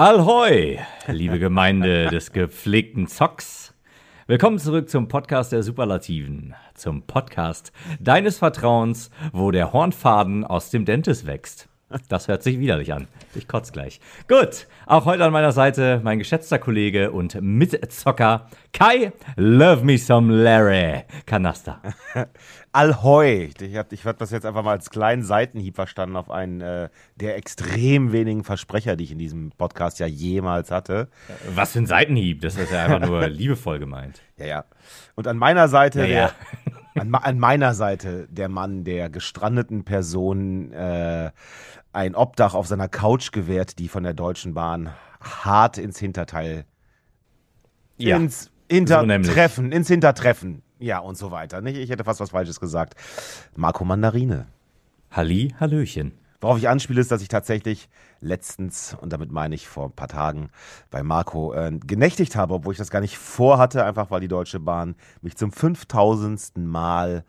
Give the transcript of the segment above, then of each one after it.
Ahoi, liebe Gemeinde des gepflegten Zocks. Willkommen zurück zum Podcast der Superlativen, zum Podcast deines Vertrauens, wo der Hornfaden aus dem Dentist wächst. Das hört sich widerlich an. Ich kotze gleich. Gut, auch heute an meiner Seite mein geschätzter Kollege und Mitzocker Kai Love Me Some Larry Kanaster. Allhoi. Ich habe ich hab das jetzt einfach mal als kleinen Seitenhieb verstanden auf einen äh, der extrem wenigen Versprecher, die ich in diesem Podcast ja jemals hatte. Was für ein Seitenhieb, das ist ja einfach nur liebevoll gemeint. Ja, ja. Und an meiner Seite, Ja, ja. Der, an, ma- an meiner Seite der Mann, der gestrandeten Person äh, ein Obdach auf seiner Couch gewährt, die von der Deutschen Bahn hart ins Hinterteil, ins so nämlich. Hintertreffen, ins Hintertreffen, ja und so weiter. Nicht? Ich hätte fast was Falsches gesagt. Marco Mandarine. Halli, Hallöchen. Worauf ich anspiele, ist, dass ich tatsächlich letztens, und damit meine ich vor ein paar Tagen, bei Marco äh, genächtigt habe, obwohl ich das gar nicht vorhatte, einfach weil die Deutsche Bahn mich zum 5000. Mal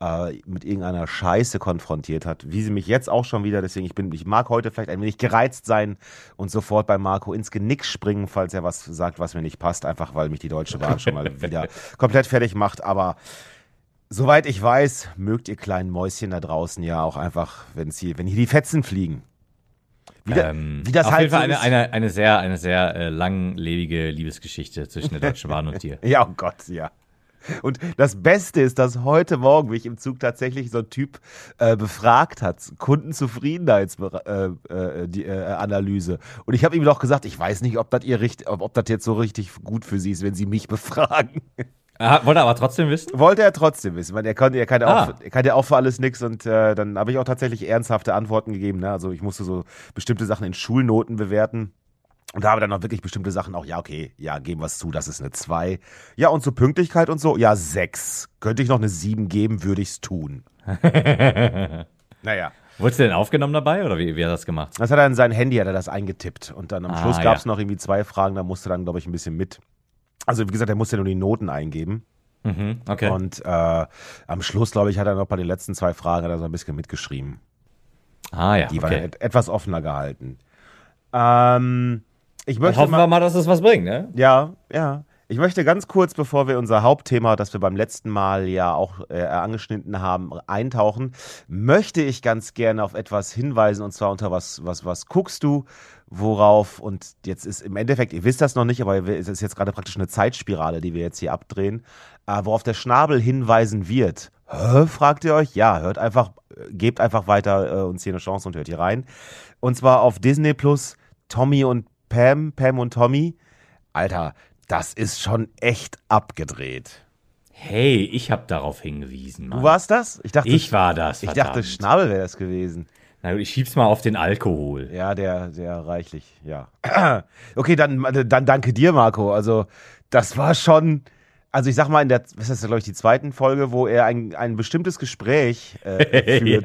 äh, mit irgendeiner Scheiße konfrontiert hat, wie sie mich jetzt auch schon wieder, deswegen ich bin, ich mag heute vielleicht ein wenig gereizt sein und sofort bei Marco ins Genick springen, falls er was sagt, was mir nicht passt, einfach weil mich die Deutsche Bahn schon mal wieder komplett fertig macht, aber Soweit ich weiß, mögt ihr kleinen Mäuschen da draußen ja auch einfach, wenn hier, wenn hier die Fetzen fliegen. Wie, da, Ähm, wie das auf halt jeden Fall so eine, ist. eine, eine sehr, eine sehr äh, langlebige Liebesgeschichte zwischen der Deutschen Bahn und dir. Ja, oh Gott, ja. Und das Beste ist, dass heute Morgen mich im Zug tatsächlich so ein Typ äh, befragt hat, Kundenzufriedenheitsanalyse. Äh, äh, Analyse. Und ich habe ihm doch gesagt, ich weiß nicht, ob das ihr richt, ob, ob das jetzt so richtig gut für sie ist, wenn sie mich befragen. Ah, wollte aber trotzdem wissen? Wollte er trotzdem wissen, weil er kann, er kann, ja auch, Ah. er kann ja auch für alles nix und äh, dann habe ich auch tatsächlich ernsthafte Antworten gegeben. Ne? Also ich musste so bestimmte Sachen in Schulnoten bewerten. Und da habe dann auch wirklich bestimmte Sachen auch, ja, okay, ja, geben wir es zu, das ist eine 2. Ja, und zur Pünktlichkeit und so, ja, 6. Könnte ich noch eine 7 geben, würde ich es tun. naja. Wurdest du denn aufgenommen dabei oder wie, wie hat er das gemacht? Das hat er in sein Handy, hat er das eingetippt. Und dann am Ah, Schluss ja. gab es noch irgendwie zwei Fragen, da musste dann, glaube ich, ein bisschen mit. Also wie gesagt, er musste nur die Noten eingeben. Mhm, okay. Und äh, am Schluss, glaube ich, hat er noch bei den letzten zwei Fragen hat er so ein bisschen mitgeschrieben. ah ja, Die waren okay. et etwas offener gehalten. Ähm, ich möchte hoffen mal, wir mal, dass es was bringt, ne? ja, ja. Ich möchte ganz kurz, bevor wir unser Hauptthema, das wir beim letzten Mal ja auch äh, angeschnitten haben, eintauchen, möchte ich ganz gerne auf etwas hinweisen und zwar unter was, was, was guckst du, worauf und jetzt ist im Endeffekt, ihr wisst das noch nicht, aber es ist jetzt gerade praktisch eine Zeitspirale, die wir jetzt hier abdrehen, äh, worauf der Schnabel hinweisen wird. Hä, fragt ihr euch? Ja, hört einfach, äh, gebt einfach weiter äh, uns hier eine Chance und hört hier rein. Und zwar auf Disney Plus Tommy und Pam, Pam und Tommy. Alter, das ist schon echt abgedreht. Hey, ich habe darauf hingewiesen, Mann. Du warst das? Ich dachte, Ich war das, ich verdammt. dachte, Schnabel wäre das gewesen. Na gut, ich schieb's mal auf den Alkohol. Ja, der, der reichlich, ja. Okay, dann, dann danke dir, Marco. Also, das war schon, also ich sag mal, in der, was ist das, glaube ich, die zweiten Folge, wo er ein, ein bestimmtes Gespräch äh, führt.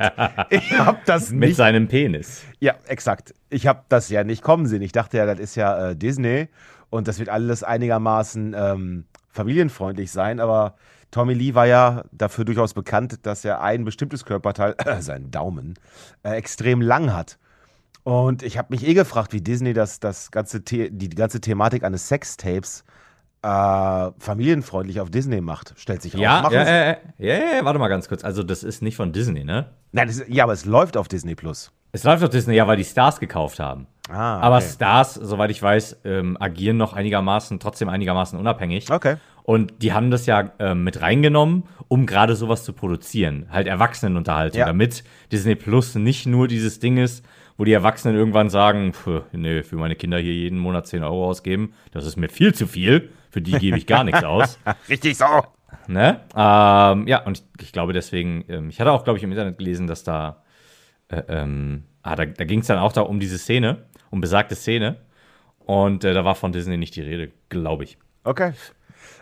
Ich hab das Mit nicht seinem Penis. Ja, exakt. Ich habe das ja nicht kommen sehen. Ich dachte ja, das ist ja äh, Disney und das wird alles einigermaßen ähm, familienfreundlich sein, aber Tommy Lee war ja dafür durchaus bekannt, dass er ein bestimmtes Körperteil, äh, seinen Daumen, äh, extrem lang hat. Und ich habe mich eh gefragt, wie Disney das, das ganze The die ganze Thematik eines Sextapes äh, familienfreundlich auf Disney macht. Stellt sich Ja, raus. Ja, ja, ja, ja, warte mal ganz kurz. Also, das ist nicht von Disney, ne? Nein, ist, ja, aber es läuft auf Disney Plus. Es läuft auf Disney, ja, weil die Stars gekauft haben. Ah, Aber okay. Stars, soweit ich weiß, ähm, agieren noch einigermaßen, trotzdem einigermaßen unabhängig. Okay. Und die haben das ja ähm, mit reingenommen, um gerade sowas zu produzieren. Halt Erwachsenenunterhaltung, Ja. damit Disney Plus nicht nur dieses Ding ist, wo die Erwachsenen irgendwann sagen, "Pf, nee, für meine Kinder hier jeden Monat 10 Euro ausgeben, das ist mir viel zu viel, für die gebe ich gar nichts aus. Richtig so. Ne? Ähm, ja, und ich, ich glaube deswegen, ähm, ich hatte auch, glaube ich, im Internet gelesen, dass da, äh, ähm, ah, da, da ging es dann auch da um diese Szene, um besagte Szene. Und äh, da war von Disney nicht die Rede, glaube ich. Okay.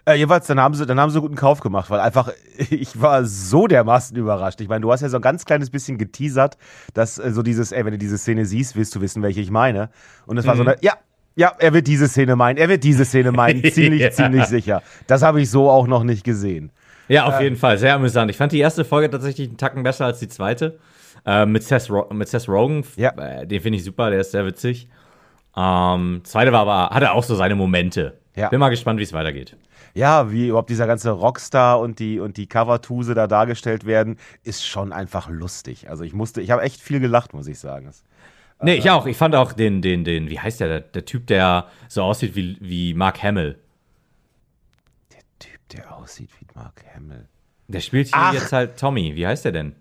Äh, jeweils, dann haben sie, dann haben sie guten Kauf gemacht, weil einfach, ich war so dermaßen überrascht. Ich meine, du hast ja so ein ganz kleines bisschen geteasert, dass äh, so dieses, ey, wenn du diese Szene siehst, willst du wissen, welche ich meine. Und es war so eine, ja, ja, er wird diese Szene meinen, er wird diese Szene meinen, ziemlich, Ja. ziemlich sicher. Das habe ich so auch noch nicht gesehen. Ja, auf jeden Fall, sehr amüsant. Ich fand die erste Folge tatsächlich einen Tacken besser als die zweite. Äh, mit, Seth mit Seth Rogen, Ja. äh, den finde ich super, der ist sehr witzig. Ähm, zweite war aber, hatte auch so seine Momente. Ja. Bin mal gespannt, wie es weitergeht. Ja, wie überhaupt dieser ganze Rockstar und die und die Covertuse da dargestellt werden, ist schon einfach lustig. Also ich musste, ich habe echt viel gelacht, muss ich sagen. Nee, ich auch. Ich fand auch den, den, den, wie heißt der, der, der Typ, der so aussieht wie, wie Mark Hamill. Der Typ, der aussieht wie Mark Hamill. Der spielt hier Ach. jetzt halt Tommy. Wie heißt der denn?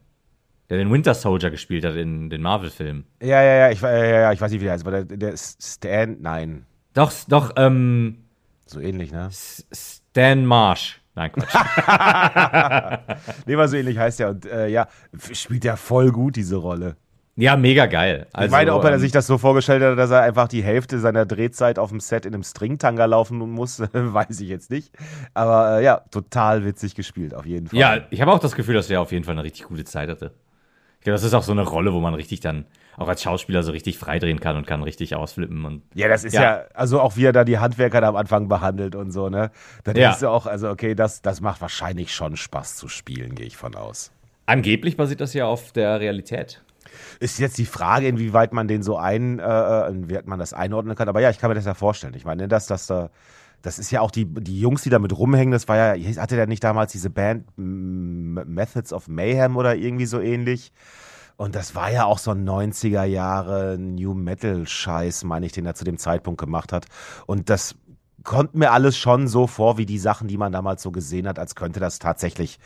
Der den Winter Soldier gespielt hat in den Marvel-Filmen. Ja, ja, ja, ich, ja, ja, ich weiß nicht, wie der heißt, aber der, der Stan, nein, Doch, doch, ähm, so ähnlich, ne? Stan Marsh. Nein, Quatsch. Nee, war so ähnlich heißt der und äh, ja, spielt der voll gut diese Rolle. Ja, mega geil. Also, ich meine, ob er ähm, sich das so vorgestellt hat, dass er einfach die Hälfte seiner Drehzeit auf dem Set in einem Stringtanga laufen muss, weiß ich jetzt nicht. Aber äh, ja, total witzig gespielt, auf jeden Fall. Ja, ich habe auch das Gefühl, dass er auf jeden Fall eine richtig gute Zeit hatte. Ich glaube, das ist auch so eine Rolle, wo man richtig dann auch als Schauspieler so richtig freidrehen kann und kann richtig ausflippen. Und Ja, das ist Ja. ja. also auch wie er da die Handwerker da am Anfang behandelt und so, ne? Da Ja. denkst du auch, also okay, das, das macht wahrscheinlich schon Spaß zu spielen, gehe ich von aus. angeblich basiert das ja auf der Realität. Ist jetzt die Frage, inwieweit man den so ein, äh, äh, inwieweit man das einordnen kann. Aber ja, ich kann mir das ja vorstellen. Ich meine, das, das, da, das ist ja auch die, die Jungs, die da mit rumhängen, das war ja, hatte der nicht damals diese Band Methods of Mayhem oder irgendwie so ähnlich? Und das war ja auch so ein 90er Jahre New Metal Scheiß, meine ich, den er zu dem Zeitpunkt gemacht hat. Und das kommt mir alles schon so vor, wie die Sachen, die man damals so gesehen hat, als könnte das tatsächlich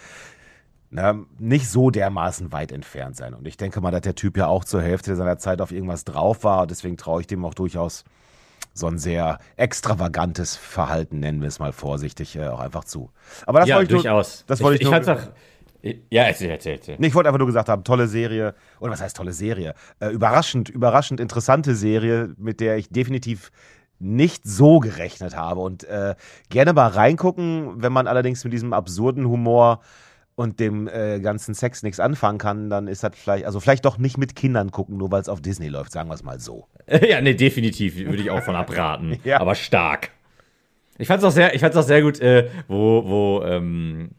ne, nicht so dermaßen weit entfernt sein. Und ich denke mal, dass der Typ ja auch zur Hälfte seiner Zeit auf irgendwas drauf war. Deswegen traue ich dem auch durchaus so ein sehr extravagantes Verhalten, nennen wir es mal vorsichtig, äh, auch einfach zu. Aber das ja, wollte ich nur, durchaus. das wollte ich, ich, nur, auch. Ja, erzähl, erzähl, erzähl. Nee, ich wollte einfach nur gesagt haben, tolle Serie. Oder was heißt tolle Serie? Äh, überraschend, überraschend interessante Serie, mit der ich definitiv nicht so gerechnet habe. Und äh, gerne mal reingucken, wenn man allerdings mit diesem absurden Humor und dem äh, ganzen Sex nichts anfangen kann, dann ist das vielleicht, also vielleicht doch nicht mit Kindern gucken, nur weil es auf Disney läuft, sagen wir es mal so. Ja, nee, definitiv würde ich auch von abraten. Ja. Aber stark. Ich fand's auch sehr, ich fand's auch sehr gut, äh, wo, wo ähm,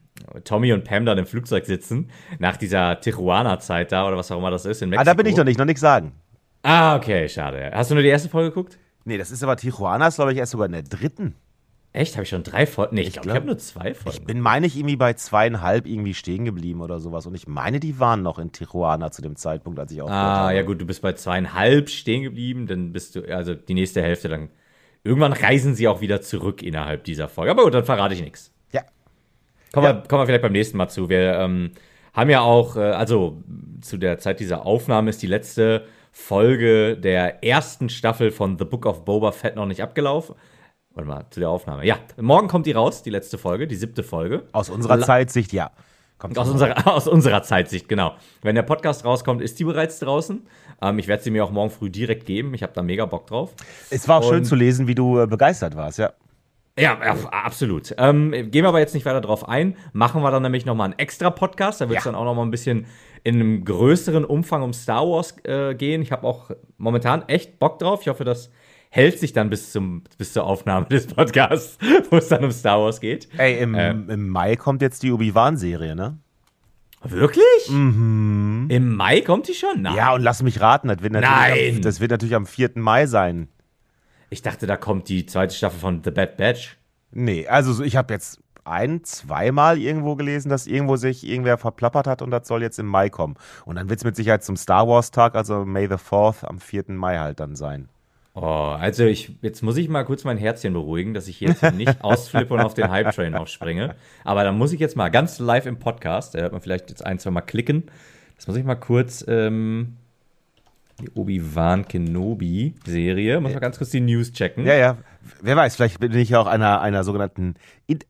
Tommy und Pam dann im Flugzeug sitzen, nach dieser Tijuana-Zeit da oder was auch immer das ist in Mexiko. Ah, da bin ich noch nicht, noch nichts sagen. Ah, okay, schade. Hast du nur die erste Folge geguckt? Nee, das ist aber Tijuana, ist glaube ich erst sogar in der dritten. Echt? Habe ich schon drei Folgen? Nee, ich glaube, ich glaub- habe nur zwei Folgen. Ich bin, meine ich, irgendwie bei zweieinhalb irgendwie stehen geblieben oder sowas. Und ich meine, die waren noch in Tijuana zu dem Zeitpunkt, als ich aufgehört Ah, habe. ja gut, du bist bei zweieinhalb stehen geblieben, dann bist du, also die nächste Hälfte, dann irgendwann reisen sie auch wieder zurück innerhalb dieser Folge. Aber gut, dann verrate ich nichts. Ja. Kommen, Ja. wir, kommen wir vielleicht beim nächsten Mal zu. Wir ähm, haben ja auch, äh, also zu der Zeit dieser Aufnahme ist die letzte Folge der ersten Staffel von The Book of Boba Fett noch nicht abgelaufen. Warte mal, zu der Aufnahme. Ja, morgen kommt die raus, die letzte Folge, die siebte Folge. Aus unserer La- Zeitsicht, ja. Kommt Aus unserer, aus unserer Zeitsicht, genau. Wenn der Podcast rauskommt, ist die bereits draußen. Ähm, ich werde sie mir auch morgen früh direkt geben. Ich habe da mega Bock drauf. es war auch schön Und- zu lesen, wie du äh, begeistert warst, ja. Ja, ja absolut. Ähm, gehen wir aber jetzt nicht weiter drauf ein. Machen wir dann nämlich nochmal einen extra Podcast. Da wird es Ja. dann auch nochmal ein bisschen in einem größeren Umfang um Star Wars äh, gehen. Ich habe auch momentan echt Bock drauf. Ich hoffe, das hält sich dann bis, zum, bis zur Aufnahme des Podcasts, wo es dann um Star Wars geht. Ey, im, Äh. im Mai kommt jetzt die Obi-Wan-Serie, ne? Wirklich? Im Mai kommt die schon? Nein. Ja, und lass mich raten, das wird natürlich, Nein. Am, das wird natürlich am 4. Mai sein. Ich dachte, da kommt die zweite Staffel von The Bad Batch. Nee, also so- ich habe jetzt ein, zweimal irgendwo gelesen, dass irgendwo sich irgendwer verplappert hat und das soll jetzt im Mai kommen. Und dann wird es mit Sicherheit zum Star Wars Tag, also May the 4th, am 4. Mai halt dann sein. Oh, also ich, jetzt muss ich mal kurz mein Herzchen beruhigen, dass ich jetzt nicht ausflippe und auf den Hype-Train aufspringe. Aber dann muss ich jetzt mal ganz live im Podcast, da hört man vielleicht jetzt ein, zwei Mal klicken. Das muss ich mal kurz, ähm, die Obi-Wan Kenobi-Serie, muss mal ganz kurz die News checken. Ja, ja. Wer weiß, vielleicht bin ich ja auch einer, einer sogenannten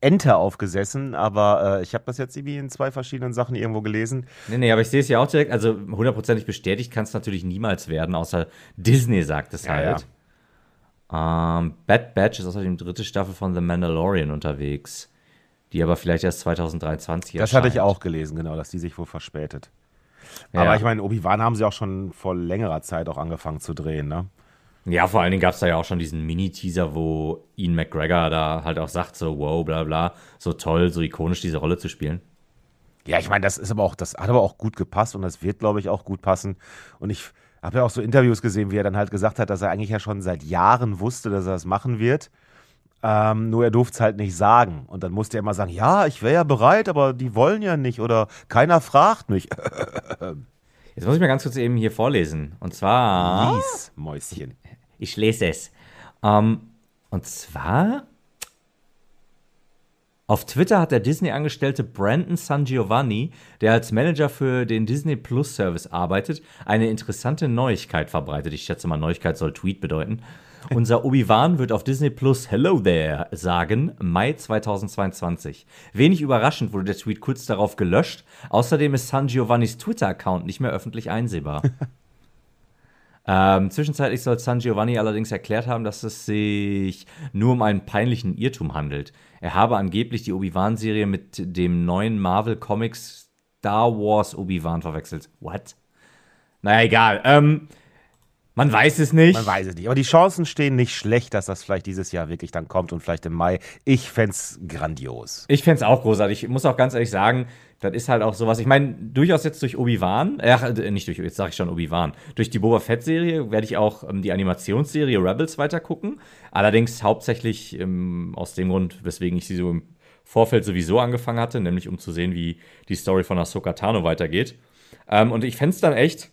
Enter aufgesessen, aber äh, ich habe das jetzt irgendwie in zwei verschiedenen Sachen irgendwo gelesen. Nee, nee, aber ich sehe es ja auch direkt, also hundertprozentig bestätigt kann es natürlich niemals werden, außer Disney sagt es Ja, halt. Ähm, Bad Batch ist außerdem die dritte Staffel von The Mandalorian unterwegs, die aber vielleicht erst 2023 Das hatte ich erscheint. auch gelesen, genau, dass die sich wohl verspätet. Ja. Aber ich meine, Obi-Wan haben sie auch schon vor längerer Zeit auch angefangen zu drehen, ne? Ja, vor allen Dingen gab es da ja auch schon diesen Mini-Teaser, wo Ian McGregor da halt auch sagt, so wow, bla bla, so toll, so ikonisch diese Rolle zu spielen. Ja, ich meine, das ist aber auch, das hat aber auch gut gepasst und das wird, glaube ich, auch gut passen. Und ich habe ja auch so Interviews gesehen, wie er dann halt gesagt hat, dass er eigentlich ja schon seit Jahren wusste, dass er das machen wird. Ähm, nur er durfte es halt nicht sagen. Und dann musste er immer sagen, ja, ich wäre ja bereit, aber die wollen ja nicht oder keiner fragt mich. Jetzt muss ich mal ganz kurz eben hier vorlesen. Und zwar. Lies, Mäuschen. Ich lese es. Ähm, und zwar. Auf Twitter hat der Disney-Angestellte Brandon San Giovanni, der als Manager für den Disney Plus Service arbeitet, eine interessante Neuigkeit verbreitet. Ich schätze mal, Neuigkeit soll Tweet bedeuten. Unser Obi-Wan wird auf Disney Plus Hello There sagen, Mai 2022. Wenig überraschend wurde der Tweet kurz darauf gelöscht. Außerdem ist San Giovannis Twitter-Account nicht mehr öffentlich einsehbar. ähm, zwischenzeitlich soll San Giovanni allerdings erklärt haben, dass es sich nur um einen peinlichen Irrtum handelt. Er habe angeblich die Obi-Wan-Serie mit dem neuen Marvel Comics Star Wars Obi-Wan verwechselt. What? Naja, egal. Ähm, man weiß es nicht. Man weiß es nicht. Aber die Chancen stehen nicht schlecht, dass das vielleicht dieses Jahr wirklich dann kommt und vielleicht im Mai. Ich fände es grandios. Ich fände es auch großartig. Ich muss auch ganz ehrlich sagen, das ist halt auch sowas. Ich meine, durchaus jetzt durch Obi-Wan, äh, nicht durch, jetzt sage ich schon Obi-Wan, durch die Boba Fett-Serie werde ich auch ähm, die Animationsserie Rebels weiter gucken. Allerdings hauptsächlich ähm, aus dem Grund, weswegen ich sie so im Vorfeld sowieso angefangen hatte, nämlich um zu sehen, wie die Story von Ahsoka Tano weitergeht. Ähm, und ich fände es dann echt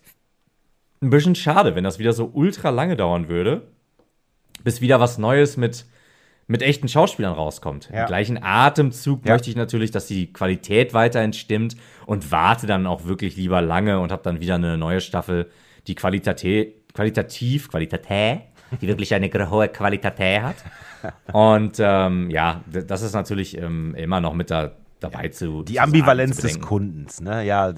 ein bisschen schade, wenn das wieder so ultra lange dauern würde, bis wieder was Neues mit, mit echten Schauspielern rauskommt. Ja. Im gleichen Atemzug Ja. möchte ich natürlich, dass die Qualität weiterhin stimmt und warte dann auch wirklich lieber lange und habe dann wieder eine neue Staffel, die Qualitate, qualitativ, Qualität, die wirklich eine hohe Qualität hat. Und ähm, ja, das ist natürlich ähm, immer noch mit da, dabei zu. Die zu Ambivalenz sagen, zu des. Kundens, ne? Ja,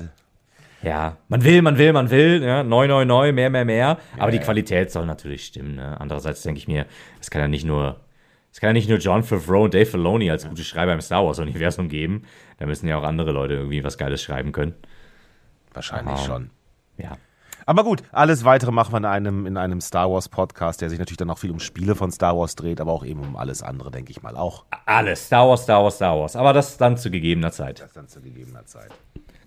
Ja, man will, man will, man will, ja, neu, neu, neu, mehr, mehr, mehr. Aber die ja. Qualität soll natürlich stimmen. Ne? Andererseits denke ich mir, es kann ja nicht nur, es kann ja nicht nur John Favreau und Dave Filoni als gute Schreiber im Star Wars Universum geben. Da müssen ja auch andere Leute irgendwie was Geiles schreiben können. wahrscheinlich Ah. schon. Ja. Aber gut, alles weitere machen wir in einem, in einem Star Wars Podcast, der sich natürlich dann auch viel um Spiele von Star Wars dreht, aber auch eben um alles andere, denke ich mal auch. Alles, Star Wars, Star Wars, Star Wars. Aber das dann zu gegebener Zeit. Das dann zu gegebener Zeit.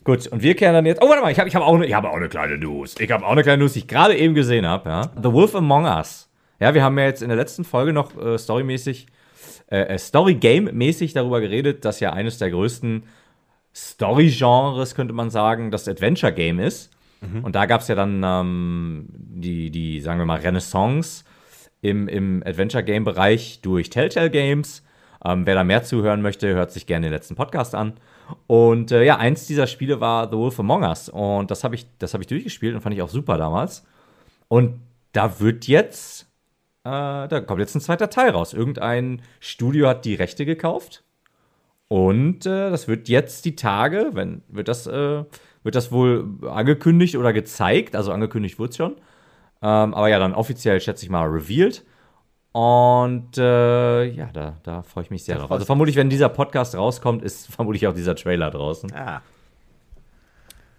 Gut, und wir kehren dann jetzt. Oh, warte mal, ich habe ich hab auch, ne, ich hab auch eine kleine News. Ich habe auch eine kleine News, die ich gerade eben gesehen habe. Ja? The Wolf Among Us. Ja, wir haben ja jetzt in der letzten Folge noch äh, storymäßig, äh, Story-Game-mäßig darüber geredet, dass ja eines der größten Story-Genres, könnte man sagen, das Adventure-Game ist. Und da gab es ja dann ähm, die, die, sagen wir mal, Renaissance im, im Adventure-Game-Bereich durch Telltale Games. Ähm, wer da mehr zuhören möchte, hört sich gerne den letzten Podcast an. Und äh, ja, eins dieser Spiele war The Wolf Among Us. Und das habe ich, das hab ich durchgespielt und fand ich auch super damals. Und da wird jetzt, äh, da kommt jetzt ein zweiter Teil raus. Irgendein Studio hat die Rechte gekauft. Und äh, das wird jetzt die Tage, wenn, wird das, äh, wird das wohl angekündigt oder gezeigt. Also angekündigt wurde es schon. Ähm, aber ja, dann offiziell, schätze ich mal, revealed. Und äh, ja, da, da freue ich mich sehr drauf. Also vermutlich, wenn dieser Podcast rauskommt, ist vermutlich auch dieser Trailer draußen. Ah.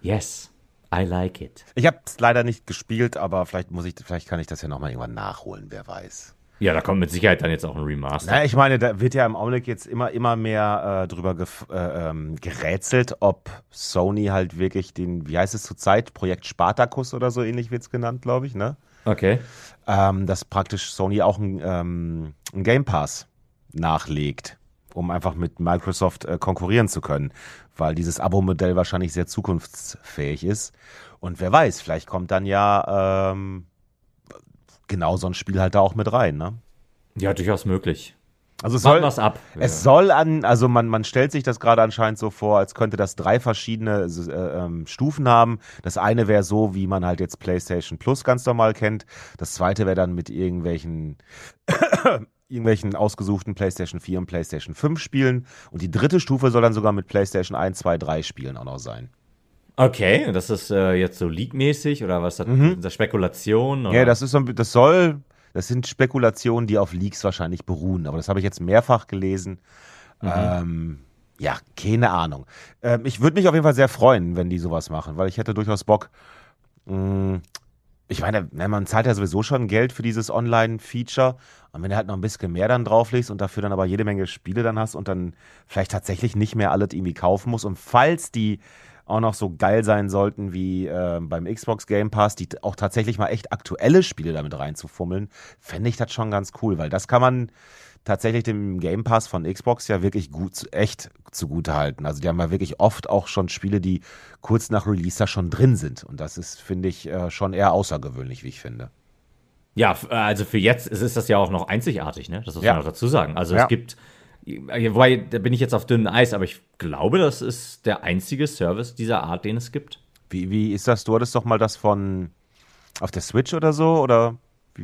Yes, I like it. Ich habe es leider nicht gespielt, aber vielleicht muss ich, vielleicht kann ich das ja nochmal irgendwann nachholen, wer weiß. Ja, da kommt mit Sicherheit dann jetzt auch ein Remaster. Naja, ich meine, da wird ja im Augenblick jetzt immer, immer mehr äh, drüber äh, ähm, gerätselt, ob Sony halt wirklich den, wie heißt es zurzeit, Projekt Spartacus oder so ähnlich wird es genannt, glaube ich, ne? Okay. ähm, dass praktisch Sony auch ein, ähm, ein Game Pass nachlegt, um einfach mit Microsoft äh, konkurrieren zu können, weil dieses Abo-Modell wahrscheinlich sehr zukunftsfähig ist. Und wer weiß, vielleicht kommt dann ja ähm, genau so ein Spiel halt da auch mit rein. Ne? Ja, durchaus möglich. Also es Warten soll, wir's ab. es soll an, also man, man stellt sich das gerade anscheinend so vor, als könnte das drei verschiedene äh, ähm, Stufen haben. Das eine wäre so, wie man halt jetzt PlayStation Plus ganz normal kennt. Das zweite wäre dann mit irgendwelchen, irgendwelchen ausgesuchten PlayStation 4 und PlayStation 5 Spielen. Und die dritte Stufe soll dann sogar mit PlayStation 1, 2, 3 Spielen auch noch sein. Okay, das ist äh, jetzt so League-mäßig oder was? Das, Mhm. das Spekulation? Oder? Ja, das ist so, das soll, das sind Spekulationen, die auf Leaks wahrscheinlich beruhen. Aber das habe ich jetzt mehrfach gelesen. Ähm, ja, keine Ahnung. Ähm, ich würde mich auf jeden Fall sehr freuen, wenn die sowas machen, weil ich hätte durchaus Bock. Mh, ich meine, ne, man zahlt ja sowieso schon Geld für dieses Online-Feature. Und wenn du halt noch ein bisschen mehr dann drauflegst und dafür dann aber jede Menge Spiele dann hast und dann vielleicht tatsächlich nicht mehr alles irgendwie kaufen musst. Und falls die auch noch so geil sein sollten wie äh, beim Xbox Game Pass, die auch tatsächlich mal echt aktuelle Spiele damit reinzufummeln, fände ich das schon ganz cool, weil das kann man tatsächlich dem Game Pass von Xbox ja wirklich gut, echt zugute halten. Also die haben ja wirklich oft auch schon Spiele, die kurz nach Release da schon drin sind. Und das ist, finde ich, äh, schon eher außergewöhnlich, wie ich finde. Ja, also für jetzt ist das ja auch noch einzigartig, ne? Das muss ja. man auch dazu sagen. Also ja. es gibt, wobei, da bin ich jetzt auf dünnem Eis, aber ich glaube, das ist der einzige Service dieser Art, den es gibt. Wie, wie ist das? Du hattest doch mal das von auf der Switch oder so, oder?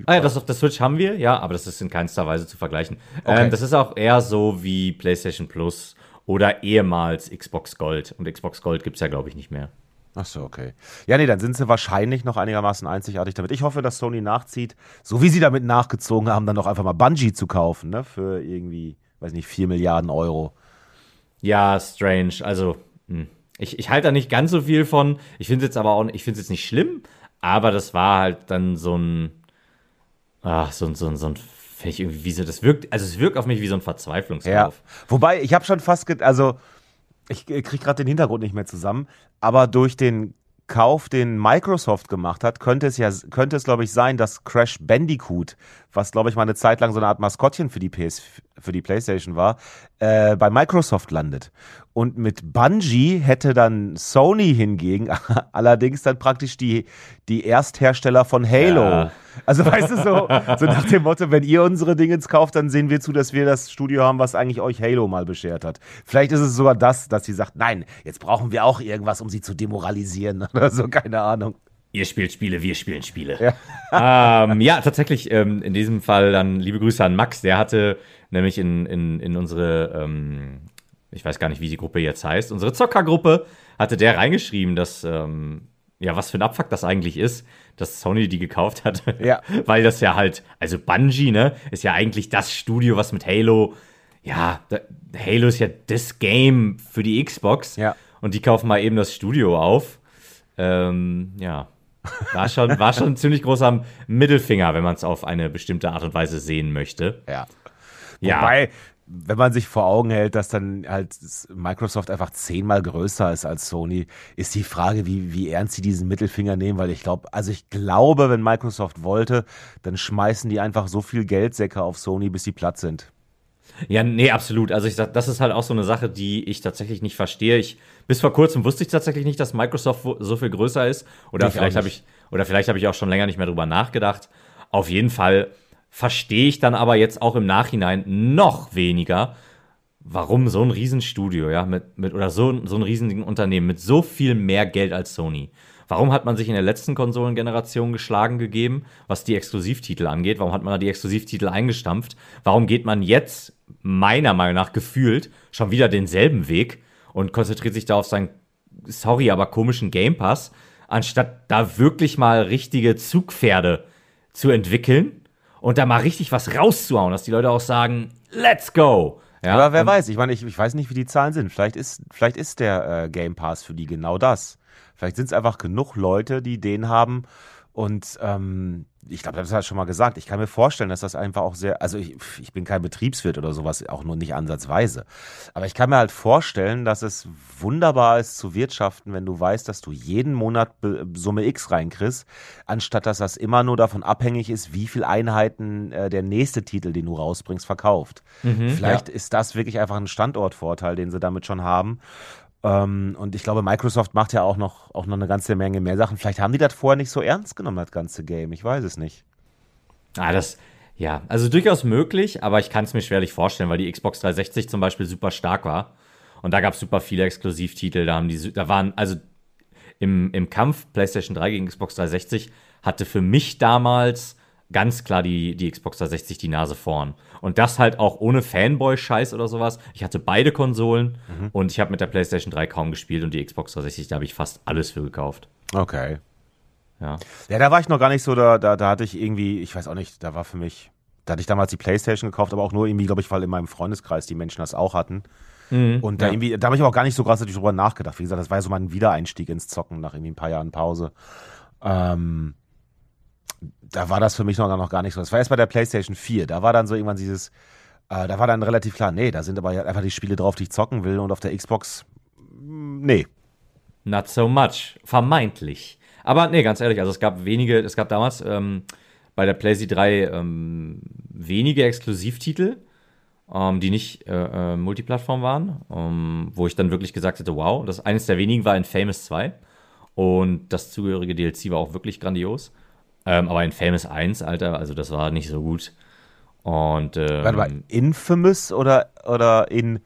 Ah ja, das auf der Switch haben wir, ja, aber das ist in keinster Weise zu vergleichen. Okay. Ähm, das ist auch eher so wie PlayStation Plus oder ehemals Xbox Gold. Und Xbox Gold gibt es ja, glaube ich, nicht mehr. Ach so, okay. Ja, nee, dann sind sie wahrscheinlich noch einigermaßen einzigartig damit. Ich hoffe, dass Sony nachzieht, so wie sie damit nachgezogen haben, dann doch einfach mal Bungie zu kaufen, ne? Für irgendwie, weiß nicht, 4 Milliarden Euro. Ja, strange. Also, hm. ich, ich halte da nicht ganz so viel von. Ich finde es jetzt aber auch, ich finde es jetzt nicht schlimm, aber das war halt dann so ein ach, so, so, so ein ich irgendwie wie so, das wirkt, also es wirkt auf mich wie so ein Verzweiflungslauf. Ja. Wobei, ich habe schon fast, also ich kriege gerade den Hintergrund nicht mehr zusammen, aber durch den Kauf, den Microsoft gemacht hat, könnte es ja, könnte es glaube ich sein, dass Crash Bandicoot, was glaube ich mal eine Zeit lang so eine Art Maskottchen für die PS, für die PlayStation war, äh, bei Microsoft landet. Und mit Bungie hätte dann Sony hingegen allerdings dann praktisch die, die Ersthersteller von Halo. Ja. Also weißt du, so, so nach dem Motto, wenn ihr unsere Dinge kauft, dann sehen wir zu, dass wir das Studio haben, was eigentlich euch Halo mal beschert hat. Vielleicht ist es sogar das, dass sie sagt, nein, jetzt brauchen wir auch irgendwas, um sie zu demoralisieren oder so, keine Ahnung. Ihr spielt Spiele, wir spielen Spiele. Ja, ähm, ja tatsächlich, ähm, in diesem Fall dann liebe Grüße an Max, der hatte nämlich in, in, in unsere, ähm, ich weiß gar nicht, wie die Gruppe jetzt heißt, unsere Zockergruppe, hatte der reingeschrieben, dass, ähm, ja, was für ein Abfuck das eigentlich ist, dass Sony die gekauft hat. Ja. Weil das ja halt, also Bungie, ne, ist ja eigentlich das Studio, was mit Halo, ja, da, Halo ist ja das Game für die Xbox. Ja. Und die kaufen mal eben das Studio auf. Ähm, ja. War schon, war schon ein ziemlich großer Mittelfinger, wenn man es auf eine bestimmte Art und Weise sehen möchte. Ja. Wobei, ja. wenn man sich vor Augen hält, dass dann halt Microsoft einfach zehnmal größer ist als Sony, ist die Frage, wie, wie ernst sie diesen Mittelfinger nehmen, weil ich glaube, also ich glaube, wenn Microsoft wollte, dann schmeißen die einfach so viel Geldsäcke auf Sony, bis sie platt sind. Ja, nee, absolut. Also ich sag, das ist halt auch so eine Sache, die ich tatsächlich nicht verstehe. Ich bis vor kurzem wusste ich tatsächlich nicht, dass Microsoft so viel größer ist oder ich vielleicht habe ich oder vielleicht habe ich auch schon länger nicht mehr drüber nachgedacht. Auf jeden Fall verstehe ich dann aber jetzt auch im Nachhinein noch weniger, warum so ein Riesenstudio, ja, mit, mit oder so, so ein riesigen Unternehmen mit so viel mehr Geld als Sony. Warum hat man sich in der letzten Konsolengeneration geschlagen gegeben, was die Exklusivtitel angeht? Warum hat man da die Exklusivtitel eingestampft? Warum geht man jetzt, meiner Meinung nach gefühlt, schon wieder denselben Weg und konzentriert sich da auf seinen, sorry, aber komischen Game Pass, anstatt da wirklich mal richtige Zugpferde zu entwickeln und da mal richtig was rauszuhauen, dass die Leute auch sagen, let's go. Ja, aber wer weiß, ich meine, ich, ich weiß nicht, wie die Zahlen sind. Vielleicht ist, vielleicht ist der äh, Game Pass für die genau das. Vielleicht sind es einfach genug Leute, die den haben und ähm, ich glaube, das hat schon mal gesagt. Ich kann mir vorstellen, dass das einfach auch sehr, also ich, ich bin kein Betriebswirt oder sowas, auch nur nicht ansatzweise. Aber ich kann mir halt vorstellen, dass es wunderbar ist zu wirtschaften, wenn du weißt, dass du jeden Monat Summe X reinkriegst, anstatt dass das immer nur davon abhängig ist, wie viel Einheiten äh, der nächste Titel, den du rausbringst, verkauft. Mhm, Vielleicht ja. ist das wirklich einfach ein Standortvorteil, den sie damit schon haben. Ähm, und ich glaube, Microsoft macht ja auch noch, auch noch eine ganze Menge mehr Sachen. Vielleicht haben die das vorher nicht so ernst genommen, das ganze Game. Ich weiß es nicht. Ah, das, ja, also durchaus möglich, aber ich kann es mir schwerlich vorstellen, weil die Xbox 360 zum Beispiel super stark war. Und da gab es super viele Exklusivtitel. Da haben die, da waren, also im, im Kampf PlayStation 3 gegen Xbox 360 hatte für mich damals ganz klar die, die Xbox 360 die Nase vorn. Und das halt auch ohne Fanboy-Scheiß oder sowas. Ich hatte beide Konsolen mhm. und ich habe mit der PlayStation 3 kaum gespielt und die Xbox 360, da habe ich fast alles für gekauft. Okay. Ja. Ja, da war ich noch gar nicht so, da, da, da hatte ich irgendwie, ich weiß auch nicht, da war für mich, da hatte ich damals die Playstation gekauft, aber auch nur irgendwie, glaube ich, weil in meinem Freundeskreis die Menschen das auch hatten. Mhm, und da ja. irgendwie, da habe ich aber auch gar nicht so krass drüber nachgedacht. Wie gesagt, das war ja so mein Wiedereinstieg ins Zocken nach irgendwie ein paar Jahren Pause. Ähm, da war das für mich noch, noch gar nicht so. Das war erst bei der PlayStation 4. Da war dann so irgendwann dieses, äh, da war dann relativ klar, nee, da sind aber einfach die Spiele drauf, die ich zocken will und auf der Xbox, mm, nee. not so much. Vermeintlich. Aber nee, ganz ehrlich, also es gab wenige, es gab damals ähm, bei der PlayStation 3 ähm, wenige Exklusivtitel, ähm, die nicht äh, äh, Multiplattform waren, ähm, wo ich dann wirklich gesagt hätte, wow, das eines der wenigen war in Famous 2 und das zugehörige DLC war auch wirklich grandios. Ähm, aber in Famous 1, Alter, also das war nicht so gut. Und ähm, Warte mal, Infamous oder, oder in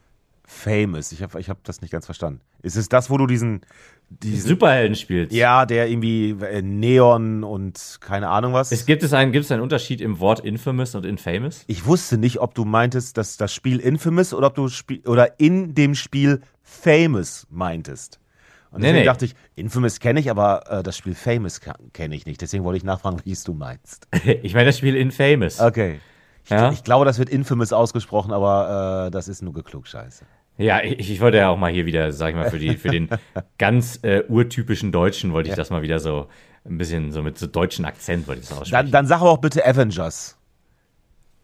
Famous? Ich habe ich hab das nicht ganz verstanden. Ist es das, wo du diesen, diesen Superhelden spielst? Ja, der irgendwie äh, Neon und keine Ahnung was. Es gibt, es einen, gibt es einen Unterschied im Wort Infamous und Infamous? Ich wusste nicht, ob du meintest, dass das Spiel Infamous oder ob du Spiel oder in dem Spiel Famous meintest. Und deswegen Nee, nee. dachte ich, Infamous kenne ich, aber äh, das Spiel Famous kenne ich nicht. Deswegen wollte ich nachfragen, wie es du meinst. ich meine das Spiel Infamous. Okay. Ich, Ja? ich glaube, das wird Infamous ausgesprochen, aber äh, das ist nur geklugscheiße. Ja, ich, ich wollte ja auch mal hier wieder, sag ich mal, für, die, für den ganz äh, urtypischen Deutschen wollte ich das mal wieder so ein bisschen so mit so deutschen Akzent wollte ich das Dann, aussprechen. dann sag aber auch bitte Avengers.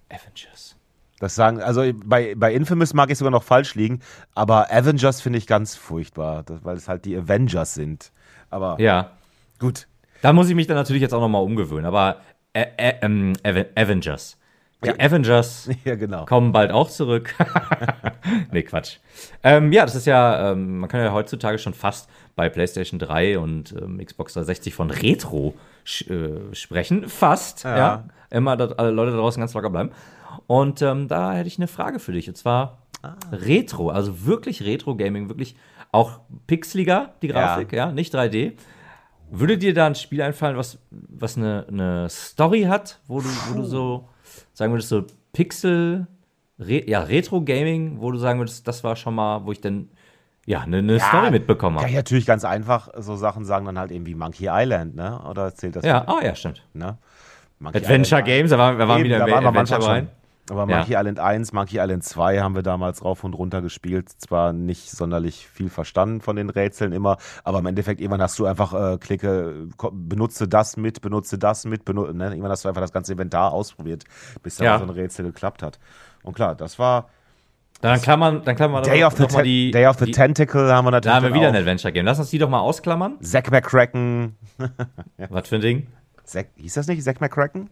Avengers. Das sagen, also bei, bei Infamous mag ich sogar noch falsch liegen, aber Avengers finde ich ganz furchtbar, weil es halt die Avengers sind. Aber Ja, gut. da muss ich mich dann natürlich jetzt auch nochmal umgewöhnen, aber äh, äh, ähm, Aven- Avengers. Die Ja. Avengers Ja, genau. kommen bald auch zurück. nee, Quatsch. Ähm, ja, das ist ja, ähm, man kann ja heutzutage schon fast bei PlayStation 3 und ähm, Xbox 360 von Retro äh, sprechen. Fast, ja. Ja. Immer, dass alle Leute da draußen ganz locker bleiben. Und ähm, da hätte ich eine Frage für dich. Und zwar Retro, also wirklich Retro-Gaming, wirklich auch pixeliger, die Grafik, ja, nicht 3D. Würde dir da ein Spiel einfallen, was, was eine, eine Story hat, wo du, wo du so, sagen würdest, so Pixel, Re ja, Retro-Gaming, wo du sagen würdest, das war schon mal, wo ich dann, ja, eine, eine Story mitbekommen habe. ich natürlich ganz einfach so Sachen sagen, dann halt eben wie Monkey Island, ne? Oder zählt das? Ja, ah, ja, stimmt. Ne? Adventure Island- Games, da waren, da waren Eben, wieder da waren wir Adventure manchmal rein. Aber Ja. Monkey Island 1, Monkey Island 2 haben wir damals rauf und runter gespielt. Zwar nicht sonderlich viel verstanden von den Rätseln immer, aber im Endeffekt irgendwann hast du einfach äh, Klicke, benutze das mit, benutze das mit, benu ne? irgendwann hast du einfach das ganze Inventar ausprobiert, bis dann Ja. so ein Rätsel geklappt hat. Und klar, das war Dann klammern, dann klammern wir Day of the, mal die, Day of the die, Tentacle haben wir natürlich. Da haben wir wieder ein auch. Adventure-Game. Lass uns die doch mal ausklammern. Zack McCracken. Was für ein Ding? Zack, hieß das nicht Zack McCracken?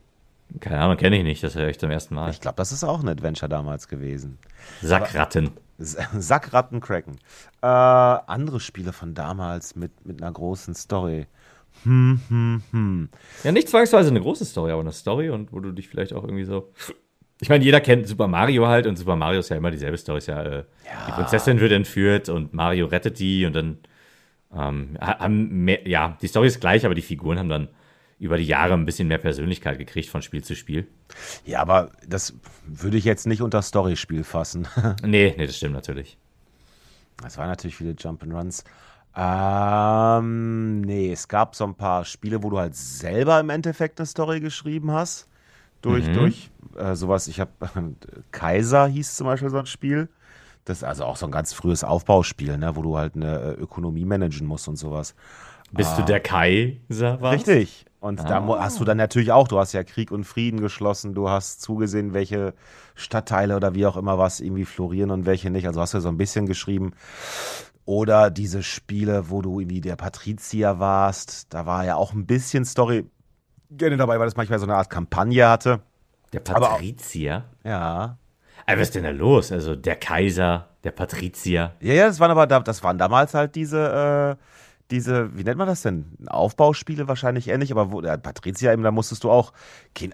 Keine Ahnung, kenne ich nicht. Das höre ich zum ersten Mal. Ich glaube, das ist auch ein Adventure damals gewesen. Sackratten. Sackratten cracken. Äh, andere Spiele von damals mit, mit einer großen Story. Hm, hm, hm. Ja, nicht zwangsweise eine große Story, aber eine Story und wo du dich vielleicht auch irgendwie so. Ich meine, jeder kennt Super Mario halt und Super Mario ist ja immer dieselbe Story. Ist ja, äh, Die Prinzessin wird entführt und Mario rettet die und dann ähm, ha- haben mehr, ja, die Story ist gleich, aber die Figuren haben dann über die Jahre ein bisschen mehr Persönlichkeit gekriegt von Spiel zu Spiel. Ja, aber das würde ich jetzt nicht unter Storyspiel fassen. Nee, nee, das stimmt natürlich. Es waren natürlich viele Jump'n'Runs. Ähm, nee, es gab so ein paar Spiele, wo du halt selber im Endeffekt eine Story geschrieben hast. Durch, durch äh, sowas, ich habe Kaiser hieß zum Beispiel so ein Spiel. Das ist also auch so ein ganz frühes Aufbauspiel, ne, wo du halt eine äh, Ökonomie managen musst und sowas. Bist du der Kaiser? warst? Richtig. Und da mu- hast du dann natürlich auch, du hast ja Krieg und Frieden geschlossen, du hast zugesehen, welche Stadtteile oder wie auch immer was irgendwie florieren und welche nicht. Also hast du so ein bisschen geschrieben. Oder diese Spiele, wo du irgendwie der Patrizier warst, da war ja auch ein bisschen Story gerne dabei, weil das manchmal so eine Art Kampagne hatte. Der auch- Patrizier? Ja. Aber was ist denn da los? Also der Kaiser, der Patrizier. Ja, ja, das waren aber da, das waren damals halt diese, äh, diese, wie nennt man das denn? Aufbauspiele wahrscheinlich ähnlich, aber wo, der Patrizier eben, da musstest du auch, äh,